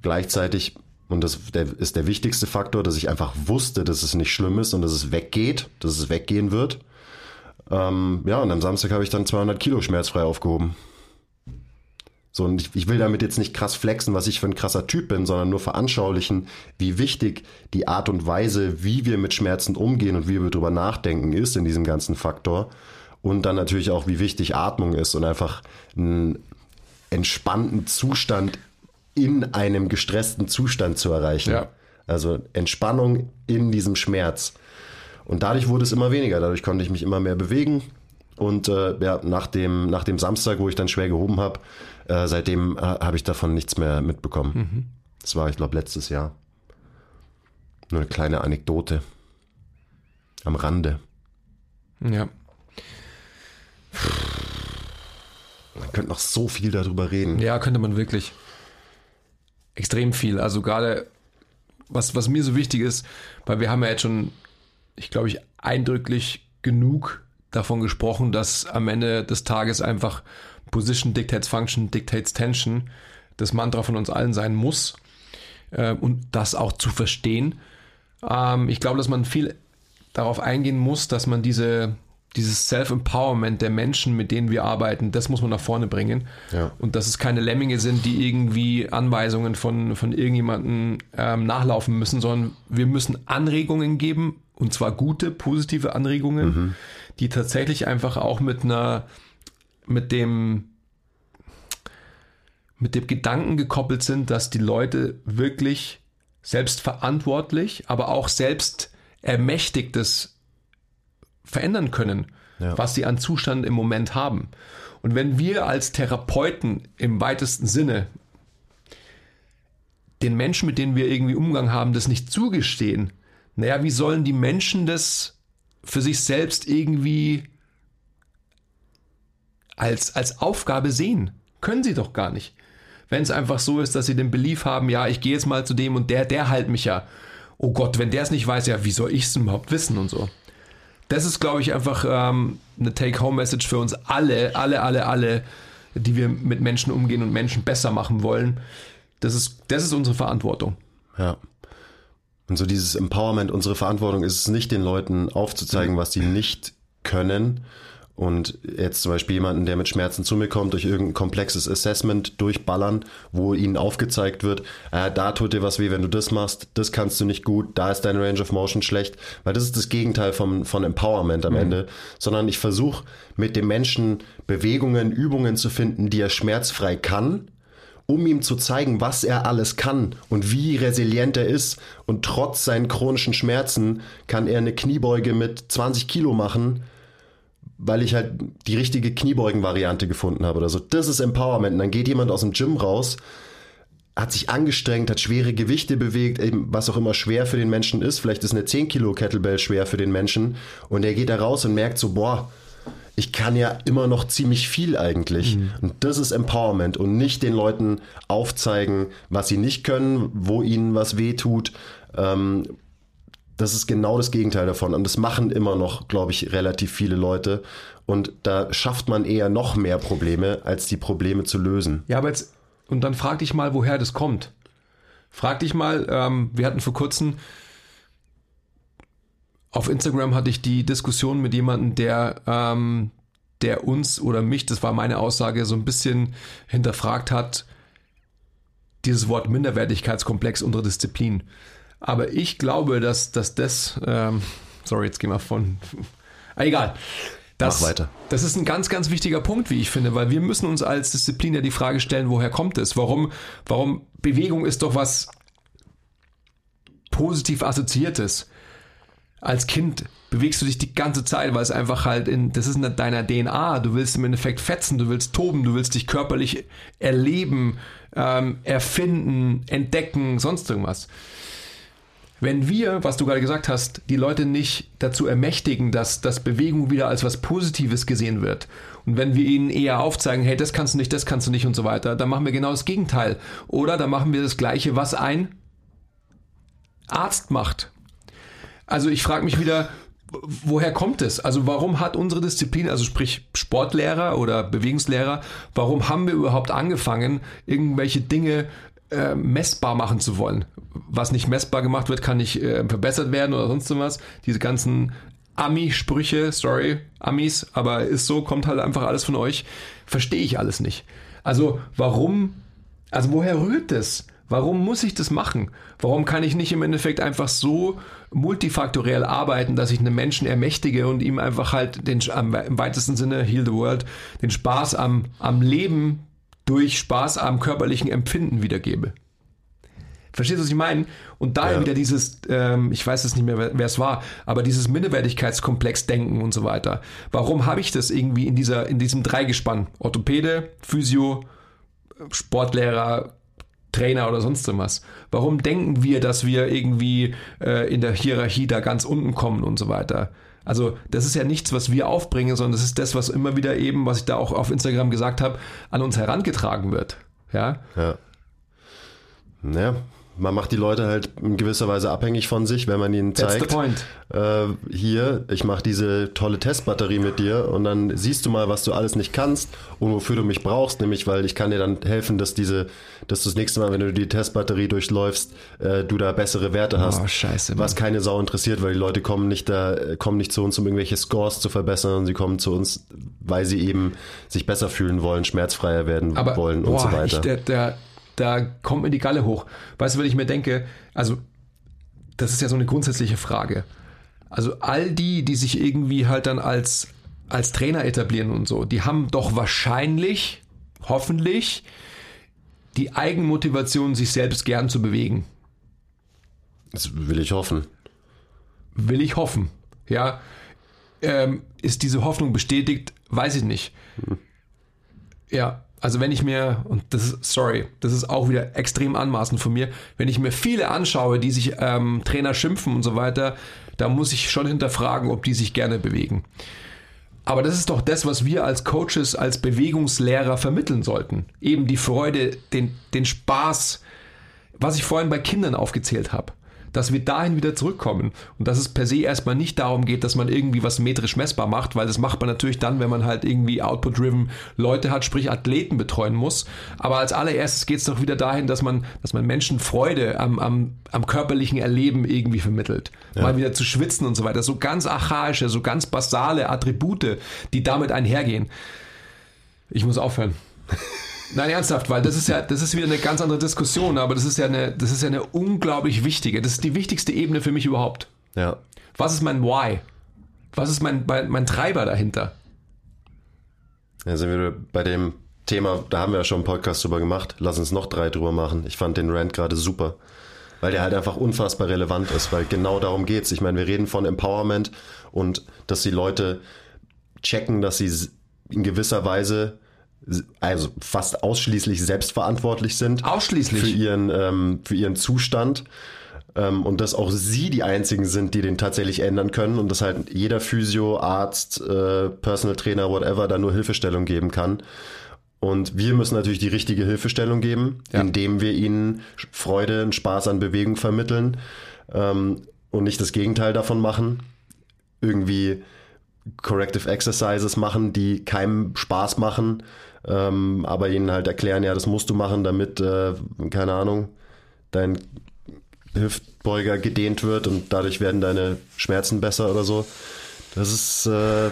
B: Gleichzeitig, und das ist der wichtigste Faktor, dass ich einfach wusste, dass es nicht schlimm ist und dass es weggeht, dass es weggehen wird. Ähm, ja, und am Samstag habe ich dann 200 Kilo schmerzfrei aufgehoben. So, und ich, ich, will damit jetzt nicht krass flexen, was ich für ein krasser Typ bin, sondern nur veranschaulichen, wie wichtig die Art und Weise, wie wir mit Schmerzen umgehen und wie wir drüber nachdenken, ist in diesem ganzen Faktor. Und dann natürlich auch, wie wichtig Atmung ist und einfach einen entspannten Zustand in einem gestressten Zustand zu erreichen. Ja. Also Entspannung in diesem Schmerz. Und dadurch wurde es immer weniger. Dadurch konnte ich mich immer mehr bewegen. Und äh, ja, nach dem, nach dem Samstag, wo ich dann schwer gehoben habe, äh, seitdem äh, habe ich davon nichts mehr mitbekommen. Mhm. Das war, ich glaube, letztes Jahr. Nur eine kleine Anekdote. Am Rande.
A: Ja.
B: Man könnte noch so viel darüber reden.
A: Ja, könnte man wirklich. Extrem viel. Also gerade was, was mir so wichtig ist, weil wir haben ja jetzt schon, ich glaube, ich eindrücklich genug davon gesprochen, dass am Ende des Tages einfach Position dictates Function, dictates Tension das Mantra von uns allen sein muss äh, und das auch zu verstehen. Ähm, ich glaube, dass man viel darauf eingehen muss, dass man diese, dieses Self-Empowerment der Menschen, mit denen wir arbeiten, das muss man nach vorne bringen.
B: Ja.
A: Und dass es keine Lemminge sind, die irgendwie Anweisungen von, von irgendjemandem ähm, nachlaufen müssen, sondern wir müssen Anregungen geben, und zwar gute, positive Anregungen, mhm. die tatsächlich einfach auch mit einer, mit dem, mit dem Gedanken gekoppelt sind, dass die Leute wirklich selbstverantwortlich, aber auch selbst ermächtigtes verändern können, ja. was sie an Zustand im Moment haben. Und wenn wir als Therapeuten im weitesten Sinne den Menschen, mit denen wir irgendwie Umgang haben, das nicht zugestehen, naja, wie sollen die Menschen das für sich selbst irgendwie als, als Aufgabe sehen? Können sie doch gar nicht. Wenn es einfach so ist, dass sie den Belief haben, ja, ich gehe jetzt mal zu dem und der, der halt mich ja. Oh Gott, wenn der es nicht weiß, ja, wie soll ich es überhaupt wissen und so. Das ist, glaube ich, einfach ähm, eine Take-Home-Message für uns alle, alle, alle, alle, die wir mit Menschen umgehen und Menschen besser machen wollen. Das ist, das ist unsere Verantwortung.
B: Ja. Und so dieses Empowerment, unsere Verantwortung ist es nicht, den Leuten aufzuzeigen, was sie nicht können. Und jetzt zum Beispiel jemanden, der mit Schmerzen zu mir kommt, durch irgendein komplexes Assessment durchballern, wo ihnen aufgezeigt wird, äh, da tut dir was weh, wenn du das machst, das kannst du nicht gut, da ist deine Range of Motion schlecht, weil das ist das Gegenteil vom, von Empowerment am mhm. Ende, sondern ich versuche mit dem Menschen Bewegungen, Übungen zu finden, die er schmerzfrei kann, um ihm zu zeigen, was er alles kann und wie resilient er ist. Und trotz seinen chronischen Schmerzen kann er eine Kniebeuge mit 20 Kilo machen, weil ich halt die richtige Kniebeugen-Variante gefunden habe oder so. Das ist Empowerment. Und dann geht jemand aus dem Gym raus, hat sich angestrengt, hat schwere Gewichte bewegt, eben was auch immer schwer für den Menschen ist. Vielleicht ist eine 10 Kilo Kettlebell schwer für den Menschen. Und er geht da raus und merkt so, boah, ich kann ja immer noch ziemlich viel eigentlich. Mhm. Und das ist Empowerment und nicht den Leuten aufzeigen, was sie nicht können, wo ihnen was weh tut. Ähm, das ist genau das Gegenteil davon. Und das machen immer noch, glaube ich, relativ viele Leute. Und da schafft man eher noch mehr Probleme, als die Probleme zu lösen.
A: Ja, aber jetzt, und dann frag dich mal, woher das kommt. Frag dich mal, ähm, wir hatten vor kurzem auf Instagram hatte ich die Diskussion mit jemandem, der, ähm, der uns oder mich, das war meine Aussage, so ein bisschen hinterfragt hat, dieses Wort Minderwertigkeitskomplex unserer Disziplin. Aber ich glaube, dass, dass das, ähm, sorry, jetzt gehen wir von, <laughs> ah, egal. Das,
B: Mach weiter.
A: Das ist ein ganz, ganz wichtiger Punkt, wie ich finde, weil wir müssen uns als Disziplin ja die Frage stellen, woher kommt es? Warum, warum Bewegung ist doch was positiv assoziiertes als Kind bewegst du dich die ganze Zeit, weil es einfach halt in, das ist in deiner DNA. Du willst im Endeffekt fetzen, du willst toben, du willst dich körperlich erleben, ähm, erfinden, entdecken, sonst irgendwas. Wenn wir, was du gerade gesagt hast, die Leute nicht dazu ermächtigen, dass, dass Bewegung wieder als was Positives gesehen wird und wenn wir ihnen eher aufzeigen, hey, das kannst du nicht, das kannst du nicht und so weiter, dann machen wir genau das Gegenteil. Oder dann machen wir das Gleiche, was ein Arzt macht. Also ich frage mich wieder, woher kommt es? Also warum hat unsere Disziplin, also sprich Sportlehrer oder Bewegungslehrer, warum haben wir überhaupt angefangen, irgendwelche Dinge äh, messbar machen zu wollen? Was nicht messbar gemacht wird, kann nicht äh, verbessert werden oder sonst was. Diese ganzen Ami-Sprüche, sorry, Amis, aber ist so, kommt halt einfach alles von euch. Verstehe ich alles nicht. Also warum, also woher rührt das? Warum muss ich das machen? Warum kann ich nicht im Endeffekt einfach so multifaktoriell arbeiten, dass ich einen Menschen ermächtige und ihm einfach halt den, im weitesten Sinne, heal the world, den Spaß am, am Leben durch Spaß am körperlichen Empfinden wiedergebe? Verstehst du, was ich meine? Und daher ja. wieder dieses, ähm, ich weiß es nicht mehr, wer es war, aber dieses Minderwertigkeitskomplex-Denken und so weiter. Warum habe ich das irgendwie in dieser, in diesem Dreigespann? Orthopäde, Physio, Sportlehrer, Trainer oder sonst was. Warum denken wir, dass wir irgendwie äh, in der Hierarchie da ganz unten kommen und so weiter? Also das ist ja nichts, was wir aufbringen, sondern das ist das, was immer wieder eben, was ich da auch auf Instagram gesagt habe, an uns herangetragen wird. Ja.
B: Ja. Naja, man macht die Leute halt in gewisser Weise abhängig von sich, wenn man ihnen
A: That's the
B: zeigt,
A: point.
B: äh, hier, ich mache diese tolle Testbatterie mit dir und dann siehst du mal, was du alles nicht kannst und wofür du mich brauchst, nämlich weil ich kann dir dann helfen, dass diese, dass du das nächste Mal, wenn du die Testbatterie durchläufst, äh, du da bessere Werte hast.
A: Oh, scheiße, Mann.
B: was keine Sau interessiert, weil die Leute kommen nicht da, kommen nicht zu uns, um irgendwelche Scores zu verbessern, sondern sie kommen zu uns, weil sie eben sich besser fühlen wollen, schmerzfreier werden
A: Aber
B: wollen
A: boah,
B: und so weiter.
A: Ich, der, der, da kommt mir die Galle hoch. Weißt du, wenn ich mir denke, also das ist ja so eine grundsätzliche Frage. Also all die, die sich irgendwie halt dann als, als Trainer etablieren und so, die haben doch wahrscheinlich, hoffentlich, die Eigenmotivation, sich selbst gern zu bewegen.
B: das will ich hoffen.
A: Will ich hoffen. Ja. Ähm, ist diese Hoffnung bestätigt? Weiß ich nicht. Ja, also wenn ich mir, und das ist, sorry, das ist auch wieder extrem anmaßend von mir, wenn ich mir viele anschaue, die sich ähm, Trainer schimpfen und so weiter, da muss ich schon hinterfragen, ob die sich gerne bewegen. Aber das ist doch das, was wir als Coaches, als Bewegungslehrer vermitteln sollten. Eben die Freude, den, den Spaß, was ich vorhin bei Kindern aufgezählt habe. Dass wir dahin wieder zurückkommen und dass es per se erstmal nicht darum geht, dass man irgendwie was metrisch messbar macht, weil das macht man natürlich dann, wenn man halt irgendwie output-driven Leute hat, sprich Athleten betreuen muss. Aber als allererstes geht es doch wieder dahin, dass man, dass man Menschen Freude am, am, am körperlichen Erleben irgendwie vermittelt. Mal wieder zu schwitzen und so weiter. So ganz archaische, so ganz basale Attribute, die damit einhergehen. Ich muss aufhören. <laughs> Nein, ernsthaft, weil das ist ja, das ist wieder eine ganz andere Diskussion, aber das ist ja eine, das ist ja eine unglaublich wichtige, das ist die wichtigste Ebene für mich überhaupt.
B: Ja.
A: Was ist mein Why? Was ist mein, mein, mein Treiber dahinter?
B: Ja, sind wir bei dem Thema, da haben wir ja schon einen Podcast drüber gemacht. Lass uns noch drei drüber machen. Ich fand den Rant gerade super. Weil der halt einfach unfassbar relevant ist, weil genau darum geht's. Ich meine, wir reden von Empowerment und dass die Leute checken, dass sie in gewisser Weise, also fast ausschließlich selbstverantwortlich sind
A: Ausschließlich.
B: für ihren, ähm, für ihren Zustand. Ähm, und dass auch sie die einzigen sind, die den tatsächlich ändern können und dass halt jeder Physio, Arzt, äh, Personal Trainer, whatever, da nur Hilfestellung geben kann. Und wir müssen natürlich die richtige Hilfestellung geben,
A: Ja.
B: indem wir ihnen Freude und Spaß an Bewegung vermitteln ähm, und nicht das Gegenteil davon machen. Irgendwie Corrective Exercises machen, die keinem Spaß machen, ähm, aber ihnen halt erklären, ja, das musst du machen, damit, äh, keine Ahnung, dein Hüftbeuger gedehnt wird und dadurch werden deine Schmerzen besser oder so. Das ist, äh,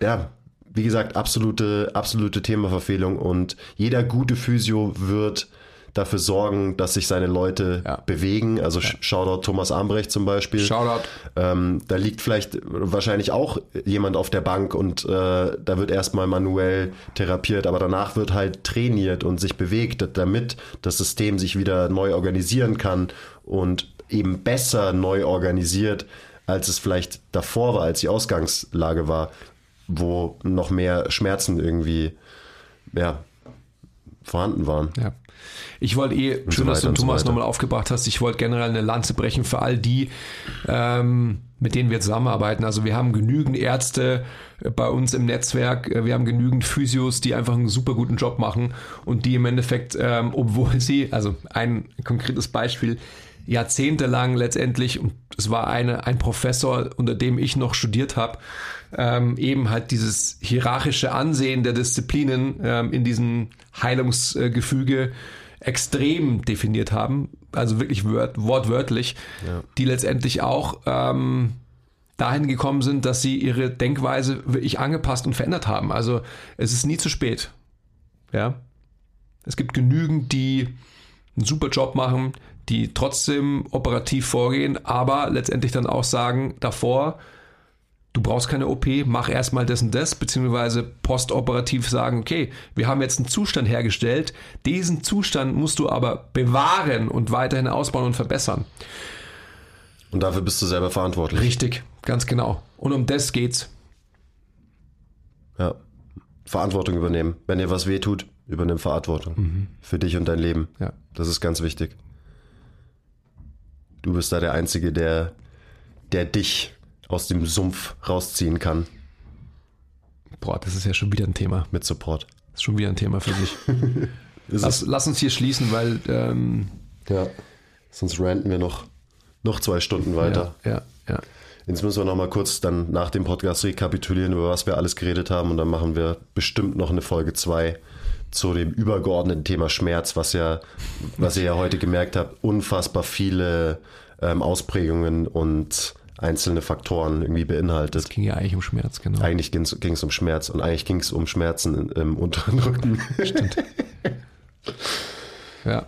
B: ja, wie gesagt, absolute, absolute Themaverfehlung und jeder gute Physio wird dafür sorgen, dass sich seine Leute
A: Ja.
B: bewegen. Also Shoutout Thomas Armbrecht zum Beispiel.
A: Shoutout.
B: Ähm, da liegt vielleicht wahrscheinlich auch jemand auf der Bank und äh, da wird erstmal manuell therapiert, aber danach wird halt trainiert und sich bewegt, damit das System sich wieder neu organisieren kann und eben besser neu organisiert, als es vielleicht davor war, als die Ausgangslage war, wo noch mehr Schmerzen irgendwie ja, vorhanden waren.
A: Ja. Ich wollte eh, schön,
B: so
A: dass du
B: so
A: Thomas
B: weiter.
A: nochmal aufgebracht hast, ich wollte generell eine Lanze brechen für all die, ähm, mit denen wir zusammenarbeiten. Also wir haben genügend Ärzte äh, bei uns im Netzwerk, äh, wir haben genügend Physios, die einfach einen super guten Job machen und die im Endeffekt, ähm, obwohl sie, also ein konkretes Beispiel, jahrzehntelang letztendlich, und es war eine, ein Professor, unter dem ich noch studiert habe, ähm, eben halt dieses hierarchische Ansehen der Disziplinen ähm, in diesem Heilungsgefüge extrem definiert haben, also wirklich wört, wortwörtlich, die letztendlich auch ähm, dahin gekommen sind, dass sie ihre Denkweise wirklich angepasst und verändert haben. Also es ist nie zu spät. Ja. Es gibt genügend, die einen super Job machen, die trotzdem operativ vorgehen, aber letztendlich dann auch sagen davor, du brauchst keine OP, mach erstmal das und das, beziehungsweise postoperativ sagen, okay, wir haben jetzt einen Zustand hergestellt, diesen Zustand musst du aber bewahren und weiterhin ausbauen und verbessern.
B: Und dafür bist du selber verantwortlich.
A: Richtig, ganz genau. Und um das geht's.
B: Ja. Verantwortung übernehmen. Wenn dir was wehtut, übernimm Verantwortung. Für dich und dein Leben.
A: Ja.
B: Das ist ganz wichtig. Du bist da der Einzige, der, der dich aus dem Sumpf rausziehen kann
A: Boah, das ist ja schon wieder ein Thema.
B: mit Support.
A: Das ist schon wieder ein Thema für sich. <laughs> Lass, lass uns hier schließen, weil ähm,
B: Ja. Sonst ranten wir noch, noch zwei Stunden weiter.
A: Ja, ja, ja.
B: Jetzt müssen wir noch mal kurz dann nach dem Podcast rekapitulieren, über was wir alles geredet haben. Und dann machen wir bestimmt noch eine Folge 2 zu dem übergeordneten Thema Schmerz, was ja, was ihr ja heute gemerkt habt, unfassbar viele ähm, Ausprägungen und einzelne Faktoren irgendwie beinhaltet.
A: Es ging ja eigentlich um Schmerz, genau.
B: Eigentlich ging es um Schmerz und eigentlich ging es um Schmerzen im unteren Rücken.
A: Stimmt. <laughs> ja.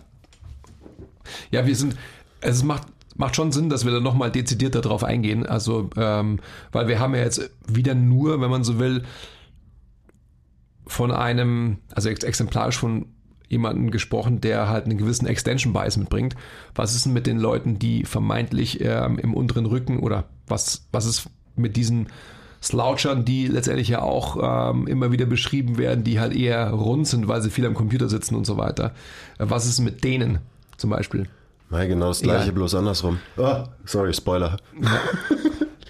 A: Ja, wir sind, es macht, macht schon Sinn, dass wir da nochmal dezidiert darauf eingehen. Also, ähm, weil wir haben ja jetzt wieder nur, wenn man so will, von einem, also exemplarisch von jemandem gesprochen, der halt einen gewissen Extension Bias mitbringt. Was ist denn mit den Leuten, die vermeintlich ähm, im unteren Rücken oder was, was ist mit diesen Slouchern, die letztendlich ja auch ähm, immer wieder beschrieben werden, die halt eher rund sind, weil sie viel am Computer sitzen und so weiter. Äh, was ist mit denen zum Beispiel?
B: Ja, genau das gleiche, ja. bloß andersrum. Oh, sorry, Spoiler.
A: Ja.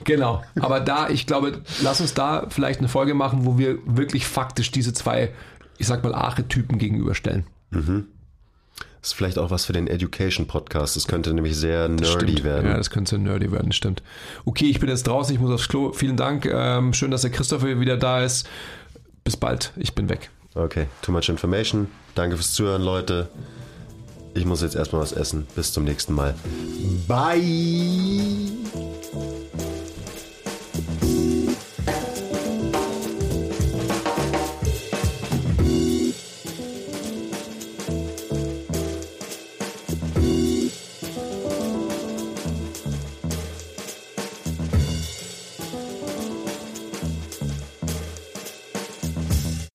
A: Genau, aber da, ich glaube, lass uns da vielleicht eine Folge machen, wo wir wirklich faktisch diese zwei, ich sag mal, Archetypen gegenüberstellen.
B: Mhm. Das ist vielleicht auch was für den Education-Podcast. Das könnte nämlich sehr nerdy
A: stimmt.
B: werden.
A: Ja, das könnte sehr nerdy werden, stimmt. Okay, ich bin jetzt draußen, ich muss aufs Klo. Vielen Dank. Ähm, schön, dass der Christopher wieder da ist. Bis bald, ich bin weg.
B: Okay, too much information. Danke fürs Zuhören, Leute. Ich muss jetzt erstmal was essen. Bis zum nächsten Mal. Bye!